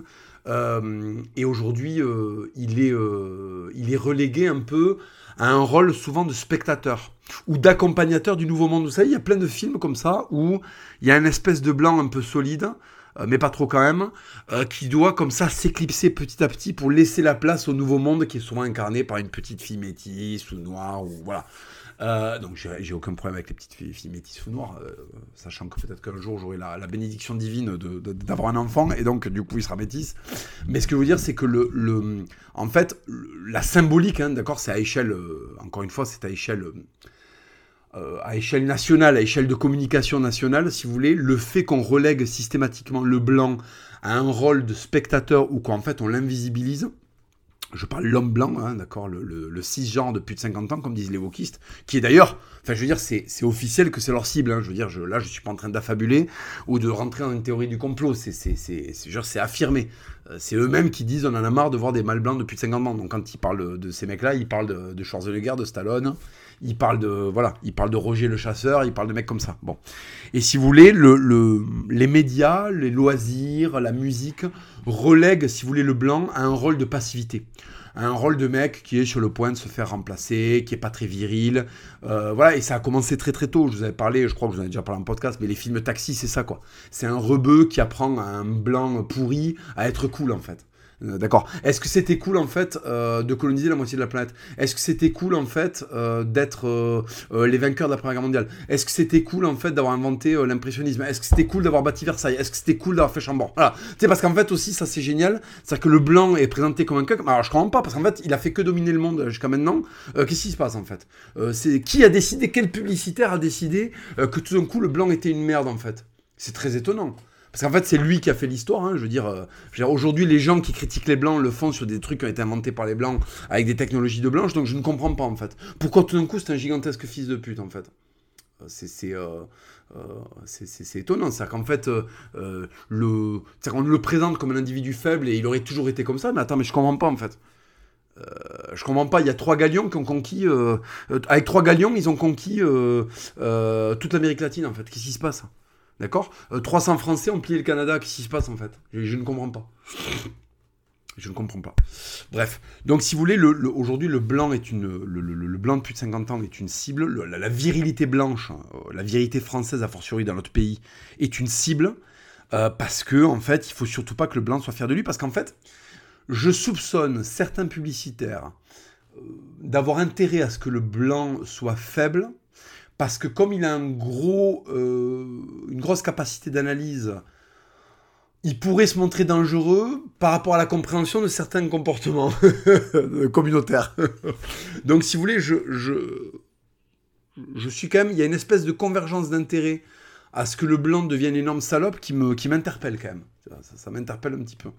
et aujourd'hui, il, est, il est relégué un peu à un rôle souvent de spectateur ou d'accompagnateur du nouveau monde. Vous savez, il y a plein de films comme ça où il y a une espèce de blanc un peu solide mais pas trop quand même, euh, qui doit comme ça s'éclipser petit à petit pour laisser la place au nouveau monde qui est souvent incarné par une petite fille métisse ou noire ou voilà. Euh, donc j'ai aucun problème avec les petites filles, métisses ou noires, sachant que peut-être qu'un jour j'aurai la, bénédiction divine d'avoir un enfant et donc du coup il sera métisse. Mais ce que je veux dire c'est que le, le, en fait la symbolique, hein, d'accord, c'est à échelle, encore une fois c'est à échelle euh, à échelle nationale, à échelle de communication nationale, si vous voulez, le fait qu'on relègue systématiquement le blanc à un rôle de spectateur ou qu'en fait on l'invisibilise, je parle l'homme blanc, hein, d'accord, le, le, cisgenre de plus de 50 ans, comme disent les wokistes, qui est d'ailleurs, enfin je veux dire, c'est officiel que c'est leur cible, hein, je veux dire, je, là je suis pas en train d'affabuler ou de rentrer dans une théorie du complot, c'est affirmé. Euh, c'est eux-mêmes qui disent on en a marre de voir des mâles blancs depuis de 50 ans. Donc quand ils parlent de, ces mecs-là, ils parlent de, de Schwarzenegger, de Stallone, il parle de voilà, il parle de Roger le chasseur, il parle de mecs comme ça. Bon. Et si vous voulez, le, les médias, les loisirs, la musique relèguent, si vous voulez, le blanc à un rôle de passivité. un rôle de mec qui est sur le point de se faire remplacer, qui est pas très viril. Euh, voilà, et ça a commencé très très tôt. Je vous avais parlé, je crois que je vous en ai déjà parlé en podcast, mais les films taxi, c'est ça quoi. C'est un rebeu qui apprend à un blanc pourri à être cool en fait. Euh, d'accord. Est-ce que c'était cool en fait euh, de coloniser la moitié de la planète? Est-ce que c'était cool en fait euh, d'être les vainqueurs de la Première Guerre mondiale? Est-ce que c'était cool en fait d'avoir inventé l'impressionnisme? Est-ce que c'était cool d'avoir bâti Versailles? Est-ce que c'était cool d'avoir fait Chambord? Voilà. Tu sais parce qu'en fait aussi ça c'est génial, c'est que le blanc est présenté comme un cuck. Alors je comprends pas parce qu'en fait il a fait que dominer le monde jusqu'à maintenant. Qu'est-ce qui se passe en fait? C'est qui a décidé Quel publicitaire a décidé que tout d'un coup le blanc était une merde en fait? C'est très étonnant. Parce qu'en fait, c'est lui qui a fait l'histoire. Hein, je veux euh, aujourd'hui, les gens qui critiquent les blancs le font sur des trucs qui ont été inventés par les blancs avec des technologies de blanche. Donc, je ne comprends pas en fait. Pourquoi tout d'un coup, c'est un gigantesque fils de pute en fait? Euh, C'est euh, c'est étonnant. Qu'en fait, on le présente comme un individu faible et il aurait toujours été comme ça. Mais attends, mais je comprends pas en fait. je comprends pas. Il y a trois galions qui ont conquis. avec trois galions, ils ont conquis toute l'Amérique latine en fait. Qu'est-ce qui se passe? D'accord 300 euh, Français ont plié le Canada, qu'est-ce qui se passe en fait je, ne comprends pas. Je ne comprends pas. Bref, donc si vous voulez, le, aujourd'hui le blanc est une, le, blanc de plus de 50 ans est une cible. La, virilité blanche, hein, euh, la virilité française a fortiori dans notre pays est une cible euh, parce que en fait, il faut surtout pas que le blanc soit fier de lui parce qu'en fait, je soupçonne certains publicitaires d'avoir intérêt à ce que le blanc soit faible parce que comme il a euh, une grosse capacité d'analyse, il pourrait se montrer dangereux par rapport à la compréhension de certains comportements communautaires. Donc si vous voulez, je, je, je suis quand même, il y a une espèce de convergence d'intérêt à ce que le blanc devienne énorme salope qui me qui m'interpelle quand même. Ça, m'interpelle un petit peu.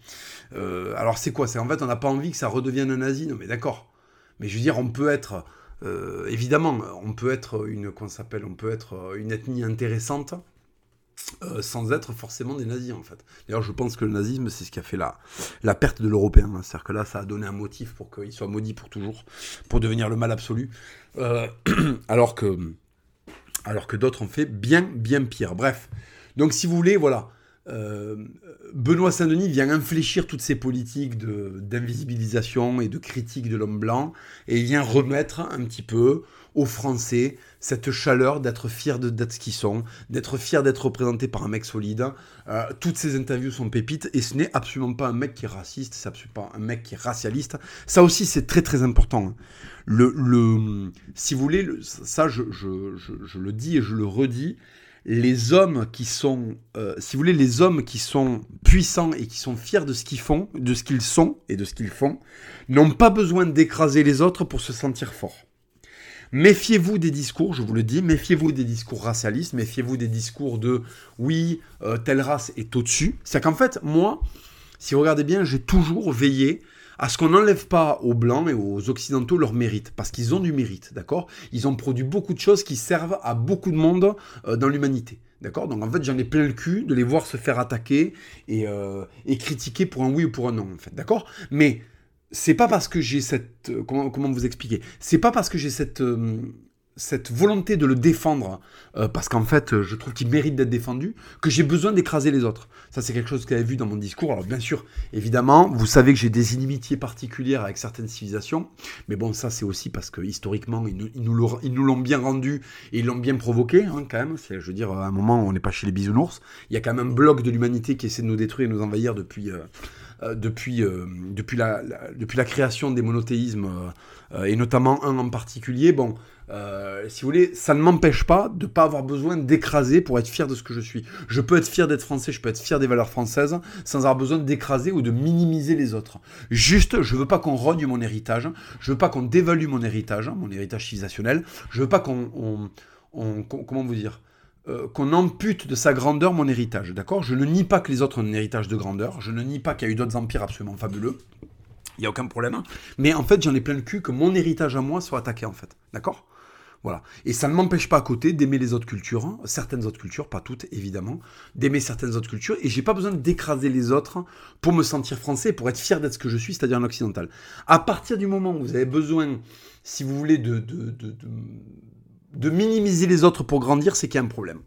Euh, alors c'est quoi? C'est en fait on n'a pas envie que ça redevienne un nazi, non mais d'accord. Mais je veux dire, on peut être euh, évidemment, on peut être une, qu'on s'appelle, on peut être euh, une ethnie intéressante euh, sans être forcément des nazis en fait. D'ailleurs, je pense que le nazisme, c'est ce qui a fait la, la perte de l'européen. C'est-à-dire que là, ça a donné un motif pour qu'il soit maudit pour toujours, pour devenir le mal absolu. alors que, alors que d'autres ont fait bien, bien pire. Bref. Donc, si vous voulez, voilà. Euh, Benoît Saint-Denis vient infléchir toutes ces politiques d'invisibilisation et de critique de l'homme blanc, et il vient remettre un petit peu aux Français cette chaleur d'être fiers d'être ce qu'ils sont, d'être fiers d'être représentés par un mec solide. Euh, toutes ces interviews sont pépites, et ce n'est absolument pas un mec qui est raciste, c'est absolument pas un mec qui est racialiste. Ça aussi, c'est très très important. Le, si vous voulez, ça je, je le dis et je le redis, les hommes qui sont, euh, si vous voulez, les hommes qui sont puissants et qui sont fiers de ce qu'ils font, de ce qu'ils sont et de ce qu'ils font, n'ont pas besoin d'écraser les autres pour se sentir forts. Méfiez-vous des discours, je vous le dis, méfiez-vous des discours racialistes, méfiez-vous des discours de oui, euh, telle race est au-dessus. C'est qu'en fait, moi, si vous regardez bien, j'ai toujours veillé à ce qu'on n'enlève pas aux Blancs et aux Occidentaux leur mérite, parce qu'ils ont du mérite, d'accord? Ils ont produit beaucoup de choses qui servent à beaucoup de monde euh, dans l'humanité. D'accord? Donc en fait, j'en ai plein le cul de les voir se faire attaquer et, euh, et critiquer pour un oui ou pour un non, en fait. D'accord? Mais c'est pas parce que j'ai cette. Euh, comment, comment vous expliquer? C'est pas parce que j'ai cette cette volonté de le défendre, euh, parce qu'en fait, je trouve qu'il mérite d'être défendu, que j'ai besoin d'écraser les autres. Ça, c'est quelque chose que vous avez vu dans mon discours. Alors, bien sûr, évidemment, vous savez que j'ai des inimitiés particulières avec certaines civilisations, mais bon, ça, c'est aussi parce que historiquement, ils nous, l'ont bien rendu et ils l'ont bien provoqué, hein, quand même. Je veux dire, à un moment, on n'est pas chez les bisounours. Il y a quand même un bloc de l'humanité qui essaie de nous détruire et nous envahir depuis. Euh, euh, depuis, depuis, la, depuis la création des monothéismes, et notamment un en particulier. Bon, euh, si vous voulez, ça ne m'empêche pas de ne pas avoir besoin d'écraser pour être fier de ce que je suis. Je peux être fier d'être français, je peux être fier des valeurs françaises, sans avoir besoin d'écraser ou de minimiser les autres. Juste, je veux pas qu'on rogne mon héritage, je veux pas qu'on dévalue mon héritage, mon héritage civilisationnel, je veux pas qu'on... comment vous dire euh, qu'on ampute de sa grandeur mon héritage, d'accord? Je ne nie pas que les autres ont un héritage de grandeur, je ne nie pas qu'il y a eu d'autres empires absolument fabuleux, il n'y a aucun problème, mais en fait j'en ai plein le cul que mon héritage à moi soit attaqué en fait, d'accord? Voilà. Et ça ne m'empêche pas à côté d'aimer les autres cultures, hein. certaines autres cultures, pas toutes évidemment, d'aimer certaines autres cultures, et j'ai pas besoin d'écraser les autres pour me sentir français, pour être fier d'être ce que je suis, c'est-à-dire un occidental. À partir du moment où vous avez besoin, si vous voulez, de, minimiser les autres pour grandir, c'est qu'il y a un problème.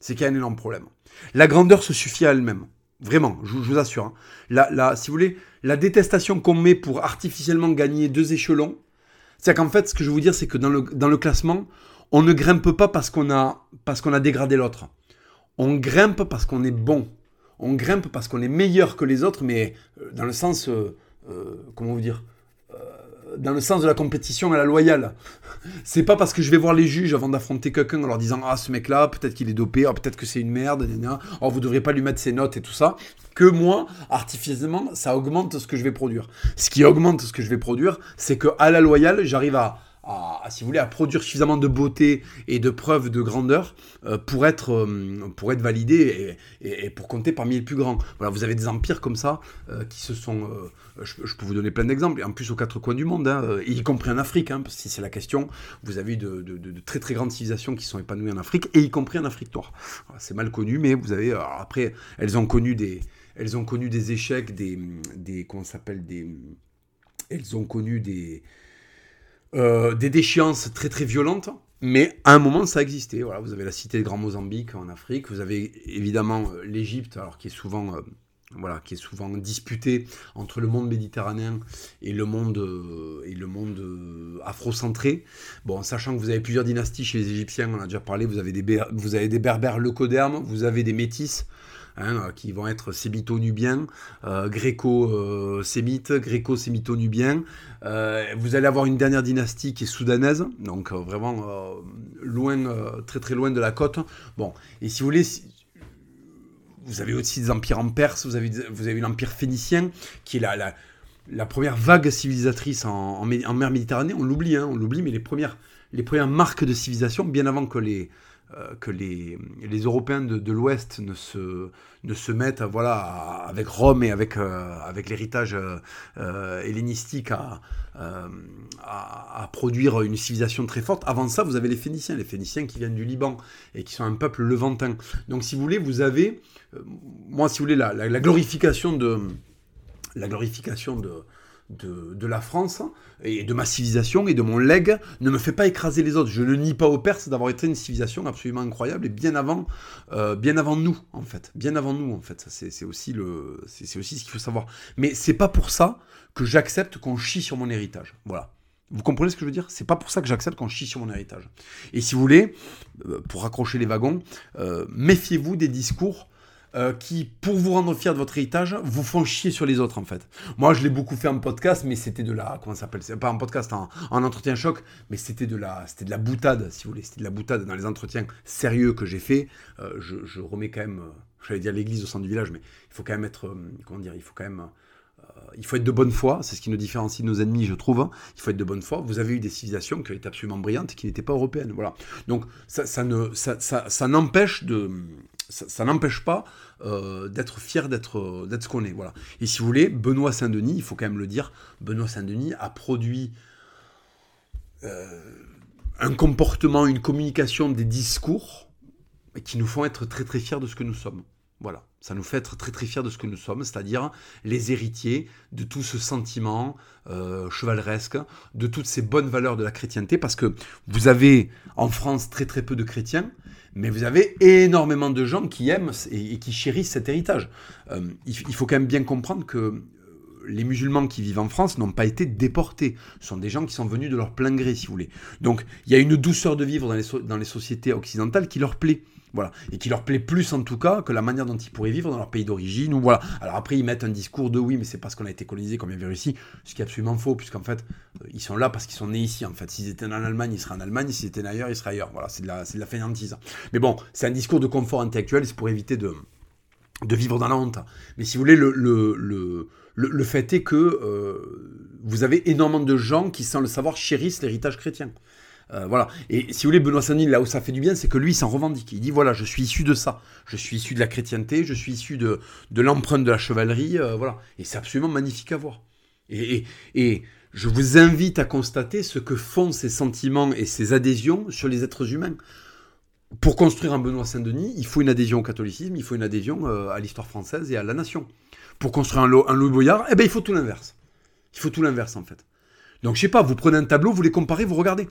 C'est qu'il y a un énorme problème. La grandeur se suffit à elle-même. Vraiment, je, vous assure. Hein. La, si vous voulez, la détestation qu'on met pour artificiellement gagner deux échelons, c'est qu'en fait, ce que je veux vous dire, c'est que dans le, classement, on ne grimpe pas parce qu'on a, parce qu'on a dégradé l'autre. On grimpe parce qu'on est bon. On grimpe parce qu'on est meilleur que les autres, mais euh, dans le sens, euh, euh, comment vous dire, dans le sens de la compétition à la loyale. C'est pas parce que je vais voir les juges avant d'affronter quelqu'un en leur disant ah ce mec là peut-être qu'il est dopé, ah, peut-être que c'est une merde, oh vous devriez pas lui mettre ses notes et tout ça. Que moi artificiellement ça augmente ce que je vais produire. Ce qui augmente ce que je vais produire, c'est que à la loyale j'arrive à à, si vous voulez, à produire suffisamment de beauté et de preuves de grandeur euh, pour, être, euh, pour être validé et, pour compter parmi les plus grands. Voilà, vous avez des empires comme ça euh, qui se sont... Je, peux vous donner plein d'exemples, en plus aux quatre coins du monde, hein, y compris en Afrique, hein, parce que si c'est la question, vous avez de, de, très très grandes civilisations qui sont épanouies en Afrique, et y compris en Afrique noire. c'est mal connu, mais vous avez... après, elles ont connu des... Elles ont connu des échecs, des... des comment s'appelle des... Elles ont connu des euh, des déchéances très très violentes, mais à un moment ça existait. Voilà, vous avez la cité de Grand Mozambique en Afrique, vous avez évidemment euh, l'Égypte, alors qui est souvent euh, voilà, qui est souvent disputé entre le monde méditerranéen et le monde, et le monde afrocentré. Bon, sachant que vous avez plusieurs dynasties chez les Égyptiens, on a déjà parlé, vous avez des, vous avez des berbères leucodermes, vous avez des métis, Hein, euh, qui vont être sémito-nubiens, euh, gréco-sémites, gréco-sémito-nubiens. Euh, vous allez avoir une dernière dynastie qui est soudanaise, donc vraiment loin, très très loin de la côte. Bon, et si vous voulez, vous avez aussi des empires en Perse, vous avez, vous avez l'empire phénicien, qui est la, la, première vague civilisatrice en, mer Méditerranée. On l'oublie, hein, on l'oublie, mais les premières, les premières marques de civilisation, bien avant que les, euh, que les, les, Européens de, l'Ouest ne se, ne se mettent voilà, avec Rome et avec, euh, avec l'héritage euh, hellénistique à, à, produire une civilisation très forte. Avant ça, vous avez les Phéniciens, les Phéniciens qui viennent du Liban et qui sont un peuple levantin. Donc si vous voulez, vous avez, moi si vous voulez, la, la glorification de... La glorification de, de, la France et de ma civilisation et de mon legs ne me fait pas écraser les autres. Je ne nie pas aux Perses d'avoir été une civilisation absolument incroyable et bien avant, euh, bien avant nous en fait, bien avant nous en fait. C'est aussi c'est aussi ce qu'il faut savoir. Mais c'est pas pour ça que j'accepte qu'on chie sur mon héritage. Voilà. Vous comprenez ce que je veux dire? C'est pas pour ça que j'accepte qu'on chie sur mon héritage. Et si vous voulez, euh, pour raccrocher les wagons, euh, méfiez-vous des discours euh, qui, pour vous rendre fier de votre héritage, vous font chier sur les autres en fait. Moi, je l'ai beaucoup fait en podcast, mais c'était de la, comment ça s'appelle pas en podcast, en, entretien choc, mais c'était de la, c'était de la boutade, si vous voulez. C'était de la boutade dans les entretiens sérieux que j'ai fait. Euh, je, remets quand même, euh, j'allais dire l'église au centre du village, mais il faut quand même être, comment dire, il faut quand même il faut être de bonne foi, c'est ce qui nous différencie de nos ennemis, je trouve. Il faut être de bonne foi. Vous avez eu des civilisations qui étaient absolument brillantes et qui n'étaient pas européennes. Voilà. Donc ça, ne, ça, ça n'empêche de, ça, n'empêche pas euh, d'être fier d'être, d'être ce qu'on est. Voilà. Et si vous voulez, Benoît Saint-Denis, il faut quand même le dire, Benoît Saint-Denis a produit euh, un comportement, une communication, des discours qui nous font être très très fiers de ce que nous sommes. Voilà, ça nous fait être très très fiers de ce que nous sommes, c'est-à-dire les héritiers de tout ce sentiment euh, chevaleresque, de toutes ces bonnes valeurs de la chrétienté, parce que vous avez en France très très peu de chrétiens, mais vous avez énormément de gens qui aiment et, qui chérissent cet héritage. Euh, il, faut quand même bien comprendre que euh, les musulmans qui vivent en France n'ont pas été déportés. Ce sont des gens qui sont venus de leur plein gré, si vous voulez. Donc il y a une douceur de vivre dans les, dans les sociétés occidentales qui leur plaît. Voilà. Et qui leur plaît plus en tout cas que la manière dont ils pourraient vivre dans leur pays d'origine. Voilà. Alors après, ils mettent un discours de oui, mais c'est parce qu'on a été colonisé qu'on vient vivre ici, ce qui est absolument faux, puisqu'en fait, euh, ils sont là parce qu'ils sont nés ici. En fait, s'ils étaient en Allemagne, ils seraient en Allemagne. S'ils étaient ailleurs, ils seraient ailleurs. Voilà, c'est de la, c'est de la. Mais bon, c'est un discours de confort intellectuel, c'est pour éviter de, vivre dans la honte. Mais si vous voulez, le, le, le, le fait est que euh, vous avez énormément de gens qui, sans le savoir, chérissent l'héritage chrétien. Euh, voilà. Et si vous voulez, Benoît Saint-Denis, là où ça fait du bien, c'est que lui, il s'en revendique. Il dit voilà, je suis issu de ça. Je suis issu de la chrétienté, je suis issu de, de l'empreinte de la chevalerie. Euh, voilà. Et c'est absolument magnifique à voir. Et, et, je vous invite à constater ce que font ces sentiments et ces adhésions sur les êtres humains. Pour construire un Benoît Saint-Denis, il faut une adhésion au catholicisme, il faut une adhésion euh, à l'histoire française et à la nation. Pour construire un, Louis Boyard, eh ben, il faut tout l'inverse. Il faut tout l'inverse, en fait. Donc, je sais pas, vous prenez un tableau, vous les comparez, vous regardez.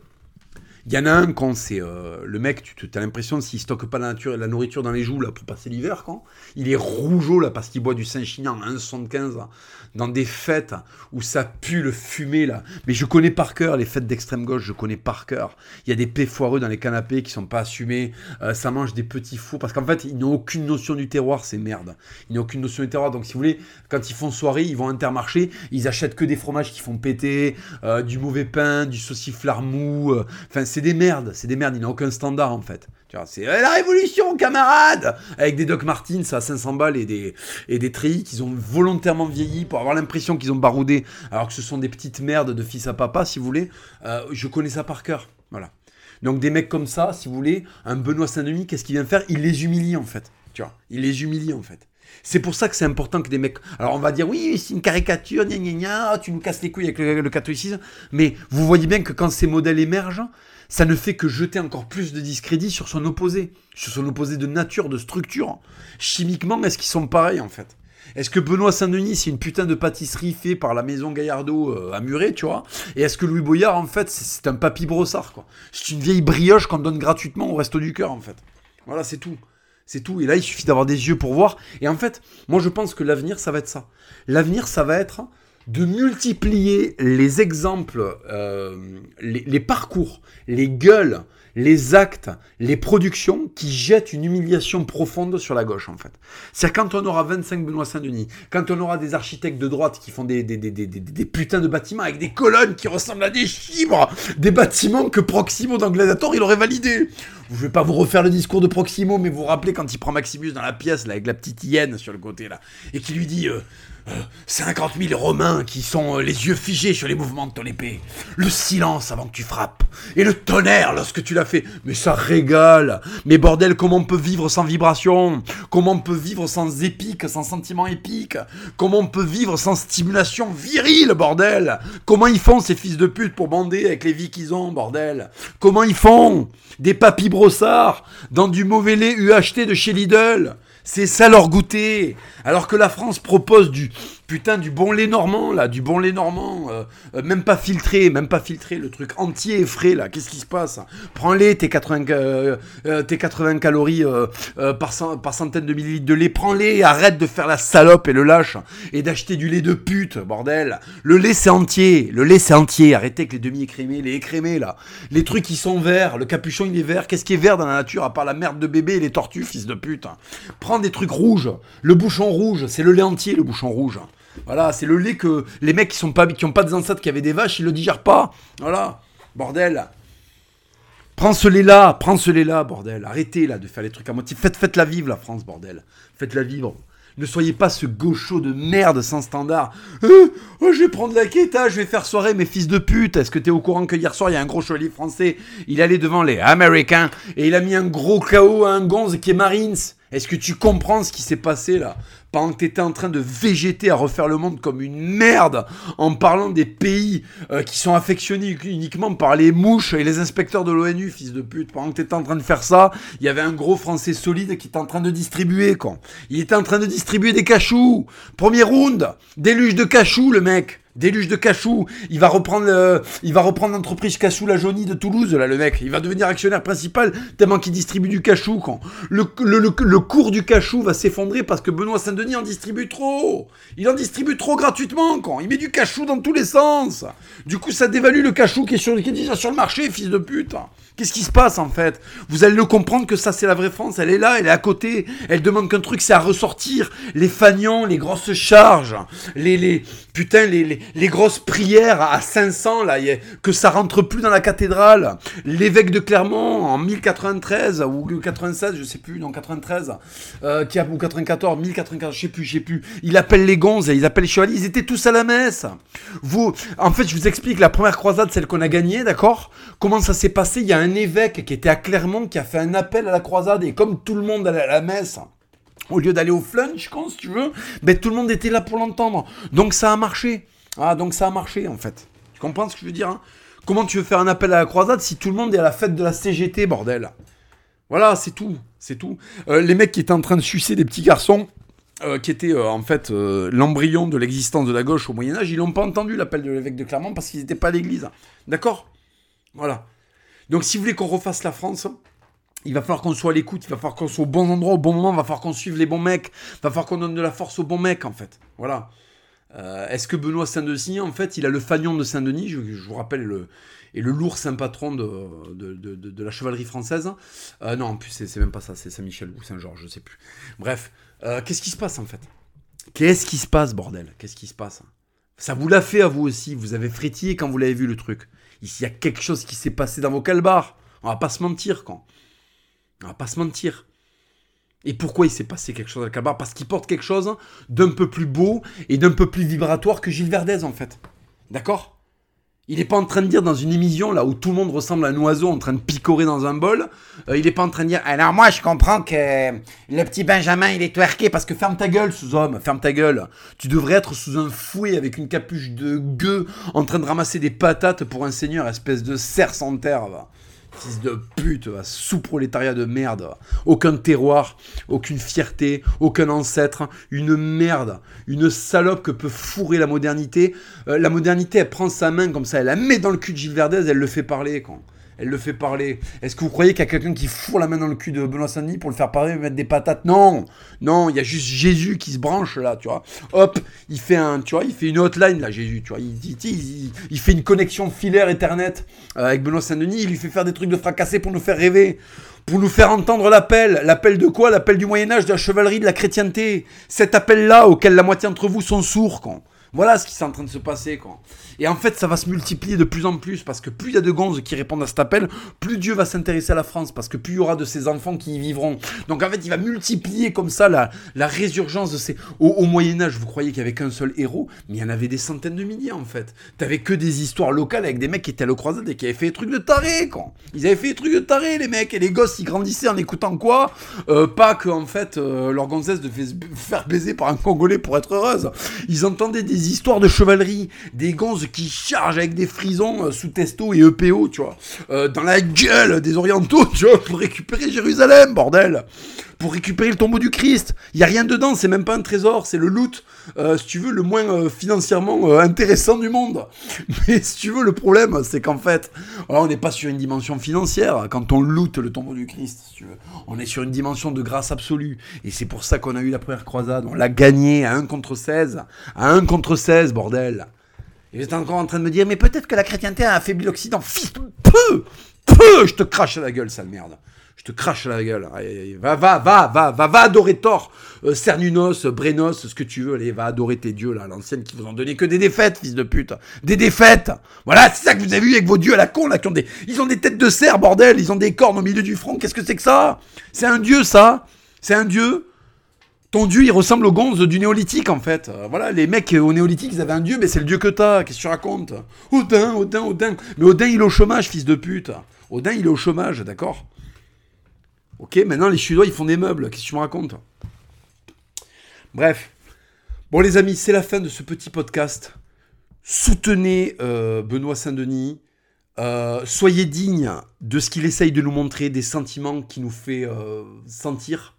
Il y en a un quand c'est euh, le mec, tu as l'impression s'il stocke pas la, nature, la nourriture dans les joues là pour passer l'hiver, quand il est rougeau là parce qu'il boit du Saint-Chinian à 1,75 dans des fêtes où ça pue le fumé là. Mais je connais par cœur les fêtes d'extrême gauche, je connais par cœur. Il y a des pets foireux dans les canapés qui sont pas assumés, euh, ça mange des petits fours parce qu'en fait ils n'ont aucune notion du terroir, c'est merde. Ils n'ont aucune notion du terroir, donc si vous voulez, quand ils font soirée, ils vont à Intermarché, ils achètent que des fromages qui font péter, euh, du mauvais pain, du sauciflard mou, enfin c'est des merdes, c'est des merdes, il n'a aucun standard en fait. C'est eh, la révolution, camarade Avec des Doc Martins à 500 balles et des, et des qu'ils ont volontairement vieilli pour avoir l'impression qu'ils ont baroudé, alors que ce sont des petites merdes de fils à papa, si vous voulez. Euh, je connais ça par cœur. Voilà. Donc des mecs comme ça, si vous voulez, un Benoît Saint-Denis, qu'est-ce qu'il vient faire? Il les humilie en fait. Tu vois, il les humilie en fait. C'est pour ça que c'est important que des mecs. Alors on va dire oui, c'est une caricature, gna gna gna, tu nous casses les couilles avec le, le catholicisme. Mais vous voyez bien que quand ces modèles émergent, ça ne fait que jeter encore plus de discrédit sur son opposé, sur son opposé de nature, de structure. Chimiquement, est-ce qu'ils sont pareils en fait? Est-ce que Benoît Saint-Denis, c'est une putain de pâtisserie faite par la maison Gaillardeau à Muret, tu vois? Et est-ce que Louis Boyard, en fait, c'est un papy brossard, quoi? C'est une vieille brioche qu'on donne gratuitement au resto du cœur, en fait. Voilà, c'est tout. C'est tout. Et là, il suffit d'avoir des yeux pour voir. Et en fait, moi, je pense que l'avenir, ça va être ça. L'avenir, ça va être de multiplier les exemples, euh, les, parcours, les gueules, les actes, les productions qui jettent une humiliation profonde sur la gauche, en fait. C'est quand on aura 25 Benoît Saint-Denis, quand on aura des architectes de droite qui font des, des, des, des, putains de bâtiments avec des colonnes qui ressemblent à des fibres, des bâtiments que Proximo dans il aurait validé. Je vais pas vous refaire le discours de Proximo, mais vous vous rappelez quand il prend Maximus dans la pièce, là, avec la petite hyène sur le côté, là, et qui lui dit... Euh, 50 000 Romains qui sont euh, les yeux figés sur les mouvements de ton épée. Le silence avant que tu frappes. Et le tonnerre lorsque tu l'as fait. Mais ça régale. Mais bordel, comment on peut vivre sans vibration? Comment on peut vivre sans épique, sans sentiment épique? Comment on peut vivre sans stimulation virile, bordel? Comment ils font ces fils de pute pour bander avec les vies qu'ils ont, bordel? Comment ils font Des papis dans du mauvais lait UHT de chez Lidl c'est ça leur goûter. Alors que la France propose du putain du bon lait normand là, du bon lait normand, euh, euh, même pas filtré, même pas filtré, le truc entier et frais là. Qu'est-ce qui se passe? Prends-les tes 80 euh, tes 80 calories par, par centaine de millilitres de lait. Prends-les, arrête de faire la salope et le lâche et d'acheter du lait de pute, bordel. Le lait c'est entier, le lait c'est entier. Arrêtez avec les demi écrémés, les écrémés là. Les trucs qui sont verts, le capuchon il est vert. Qu'est-ce qui est vert dans la nature à part la merde de bébé et les tortues, fils de pute? Prends des trucs rouges. Le bouchon rouge, c'est le lait entier, le bouchon rouge. Voilà, c'est le lait que les mecs qui sont pas qui ont pas des ancêtres qui avaient des vaches, ils le digèrent pas. Voilà, bordel. Prends ce lait-là, prends ce lait-là, bordel. Arrêtez là de faire les trucs à moitié. Faites, faites la vivre la France, bordel. Faites-la vivre. Ne soyez pas ce gaucho de merde sans standard. Euh, oh, je vais prendre la quêta, je vais faire soirée, mes fils de pute. Est-ce que t'es au courant que hier soir, il y a un gros chevalier français Il allait devant les Américains et il a mis un gros chaos à un gonze qui est Marines. Est-ce que tu comprends ce qui s'est passé là? Pendant que tu en train de végéter à refaire le monde comme une merde en parlant des pays euh, qui sont affectionnés uniquement par les mouches et les inspecteurs de l'ONU, fils de pute. Pendant que tu étais en train de faire ça, il y avait un gros français solide qui était en train de distribuer, quoi. Il était en train de distribuer des cachous. Premier round, déluge de cachous, le mec. Déluge de cachou, il va reprendre reprendre l'entreprise Cachou la Jaunie de Toulouse là le mec, il va devenir actionnaire principal tellement qu'il distribue du cachou quand le, le, cours du cachou va s'effondrer parce que Benoît Saint-Denis en distribue trop. Il en distribue trop gratuitement quand il met du cachou dans tous les sens. Du coup ça dévalue le cachou qui est, sur, qui est déjà sur le marché, fils de pute. Qu'est-ce qui se passe en fait? Vous allez le comprendre que ça c'est la vraie France, elle est là, elle est à côté, elle demande qu'un truc c'est à ressortir. Les fagnons, les grosses charges, les, putain les les grosses prières à 500, là, que ça rentre plus dans la cathédrale. L'évêque de Clermont, en 1093, ou 96, je sais plus, non, 93, euh, qui a, ou 94, 1094, je sais plus, je sais plus. Il appelle les gonzes, ils appellent les chevaliers, ils étaient tous à la messe. Vous, en fait, je vous explique, la première croisade, celle qu'on a gagnée, d'accord? Comment ça s'est passé? Il y a un évêque qui était à Clermont, qui a fait un appel à la croisade, et comme tout le monde allait à la messe, au lieu d'aller au flunch, quand si tu veux, ben, tout le monde était là pour l'entendre. Donc ça a marché. Ah, donc ça a marché en fait. Tu comprends ce que je veux dire hein? Comment tu veux faire un appel à la croisade si tout le monde est à la fête de la CGT, bordel? Voilà, c'est tout. C'est tout. Euh, les mecs qui étaient en train de sucer des petits garçons, euh, qui étaient euh, en fait l'embryon de l'existence de la gauche au Moyen-Âge, ils n'ont pas entendu l'appel de l'évêque de Clermont parce qu'ils n'étaient pas à l'église. D'accord? Voilà. Donc si vous voulez qu'on refasse la France, il va falloir qu'on soit à l'écoute, il va falloir qu'on soit au bon endroit, au bon moment, il va falloir qu'on suive les bons mecs, il va falloir qu'on donne de la force aux bons mecs, en fait. Voilà. Euh, est-ce que Benoît Saint-Denis, en fait, il a le fanion de Saint-Denis, je, vous rappelle, le, et le lourd saint patron de, la chevalerie française euh, Non, en plus, c'est même pas ça, c'est Saint-Michel ou Saint-Georges, je sais plus. Bref, euh, qu'est-ce qui se passe, en fait? Qu'est-ce qui se passe, bordel? Qu'est-ce qui se passe? Ça vous l'a fait à vous aussi, vous avez frétillé quand vous l'avez vu, le truc? Il y a quelque chose qui s'est passé dans vos calbars. On va pas se mentir, quand. On va pas se mentir. Et pourquoi il s'est passé quelque chose avec Albar Parce qu'il porte quelque chose d'un peu plus beau et d'un peu plus vibratoire que Gilles Verdez, en fait. D'accord? Il n'est pas en train de dire dans une émission là où tout le monde ressemble à un oiseau en train de picorer dans un bol. Euh, il n'est pas en train de dire Alors moi, je comprends que le petit Benjamin, il est twerké parce que ferme ta gueule, sous-homme, ferme ta gueule. Tu devrais être sous un fouet avec une capuche de gueux en train de ramasser des patates pour un seigneur, espèce de cerf sans terre. Fils de pute, sous-prolétariat de merde. Aucun terroir, aucune fierté, aucun ancêtre, une merde, une salope que peut fourrer la modernité. Euh, la modernité, elle prend sa main comme ça, elle la met dans le cul de Gilles Verdez, elle le fait parler. Quand elle le fait parler. Est-ce que vous croyez qu'il y a quelqu'un qui fourre la main dans le cul de Benoît Saint-Denis pour le faire parler, mettre des patates? Non, non, il y a juste Jésus qui se branche là, tu vois. Hop, il fait un, tu vois, il fait une hotline là, Jésus, tu vois. Il, fait une connexion filaire Ethernet euh, avec Benoît Saint-Denis. Il lui fait faire des trucs de fracassé pour nous faire rêver pour nous faire entendre l'appel. L'appel de quoi? L'appel du Moyen-Âge, de la chevalerie, de la chrétienté. Cet appel-là auquel la moitié d'entre vous sont sourds, quand. Voilà ce qui est en train de se passer, quoi. Et en fait, ça va se multiplier de plus en plus parce que plus il y a de gonzes qui répondent à cet appel, plus Dieu va s'intéresser à la France parce que plus il y aura de ces enfants qui y vivront. Donc en fait, il va multiplier comme ça la, la résurgence de ces. Au, Moyen-Âge, vous croyez qu'il y avait qu'un seul héros, mais il y en avait des centaines de milliers en fait. T'avais que des histoires locales avec des mecs qui étaient à le croisade et qui avaient fait des trucs de taré, quoi. Ils avaient fait des trucs de taré, les mecs. Et les gosses, ils grandissaient en écoutant quoi? Euh, Pas que en fait, euh, leur gonzesse devait se faire baiser par un Congolais pour être heureuse. Ils entendaient des histoires de chevalerie, des gonzes qui chargent avec des frisons euh, sous testo et EPO, tu vois, euh, dans la gueule des orientaux, tu vois, pour récupérer Jérusalem, bordel pour récupérer le tombeau du Christ. Il y a rien dedans, c'est même pas un trésor, c'est le loot, euh, si tu veux, le moins financièrement intéressant du monde. Mais si tu veux, le problème, c'est qu'en fait, on n'est pas sur une dimension financière quand on loot le tombeau du Christ, si tu veux. On est sur une dimension de grâce absolue. Et c'est pour ça qu'on a eu la première croisade. On l'a gagné à 1 contre 16. À 1 contre 16, bordel. Et vous encore en train de me dire, mais peut-être que la chrétienté a affaibli l'Occident. Fils peu Peu Je te crache à la gueule, sale merde. Je te crache à la gueule. Va, va, va, va, va, va adorer Thor, euh, Cernunos, Brenos, ce que tu veux. Allez, va adorer tes dieux, là, l'ancienne qui vous en donnait que des défaites, fils de pute. Des défaites Voilà, c'est ça que vous avez vu avec vos dieux à la con, là, qui ont des... Ils ont des têtes de cerf, bordel Ils ont des cornes au milieu du front. Qu'est-ce que c'est que ça? C'est un dieu, ça? C'est un dieu ton dieu, il ressemble au gonze du néolithique, en fait. Euh, voilà, les mecs au néolithique, ils avaient un dieu, mais c'est le dieu que t'as. Qu'est-ce que tu racontes? Odin, Odin, Odin. Mais Odin, il est au chômage, fils de pute. Odin, il est au chômage, d'accord? Ok, maintenant, les Suédois, ils font des meubles. Qu'est-ce que tu me racontes? Bref. Bon, les amis, c'est la fin de ce petit podcast. Soutenez euh, Benoît Saint-Denis. Euh, soyez dignes de ce qu'il essaye de nous montrer, des sentiments qu'il nous fait sentir.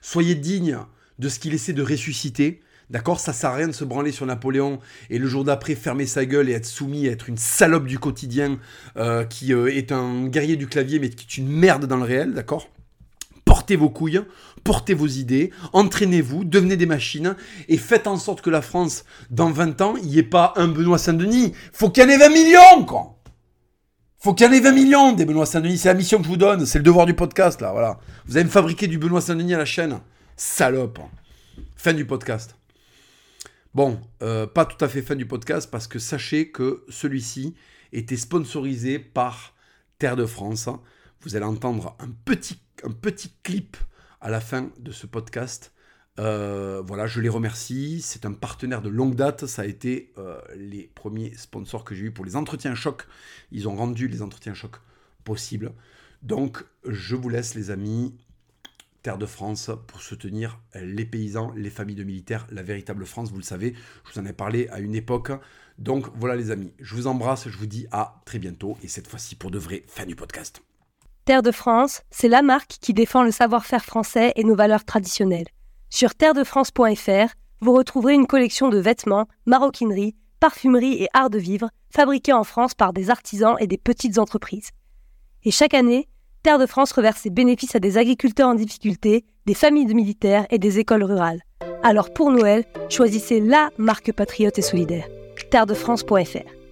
Soyez dignes de ce qu'il essaie de ressusciter. D'accord Ça sert à rien de se branler sur Napoléon et le jour d'après fermer sa gueule et être soumis, être une salope du quotidien euh, qui euh, est un guerrier du clavier mais qui est une merde dans le réel, d'accord? Portez vos couilles, portez vos idées, entraînez-vous, devenez des machines et faites en sorte que la France, dans 20 ans, il n'y ait pas un Benoît Saint-Denis. Faut qu'il y en ait 20 millions, quoi faut qu'il y en ait 20 millions des Benoît Saint-Denis. C'est la mission que je vous donne. C'est le devoir du podcast, là. Voilà. Vous allez me fabriquer du Benoît Saint-Denis à la chaîne. Salope. Fin du podcast. Bon, euh, pas tout à fait fin du podcast parce que sachez que celui-ci était sponsorisé par Terre de France. Vous allez entendre un petit, clip à la fin de ce podcast euh, voilà, je les remercie. C'est un partenaire de longue date. Ça a été euh, les premiers sponsors que j'ai eu pour les entretiens choc. Ils ont rendu les entretiens choc possibles. Donc, je vous laisse, les amis, Terre de France, pour soutenir les paysans, les familles de militaires, la véritable France. Vous le savez, je vous en ai parlé à une époque. Donc, voilà, les amis. Je vous embrasse. Je vous dis à très bientôt. Et cette fois-ci, pour de vrai, fin du podcast. Terre de France, c'est la marque qui défend le savoir-faire français et nos valeurs traditionnelles. Sur terredefrance.fr, vous retrouverez une collection de vêtements, maroquinerie, parfumerie et art de vivre fabriqués en France par des artisans et des petites entreprises. Et chaque année, Terre de France reverse ses bénéfices à des agriculteurs en difficulté, des familles de militaires et des écoles rurales. Alors pour Noël, choisissez la marque patriote et solidaire. terredefrance.fr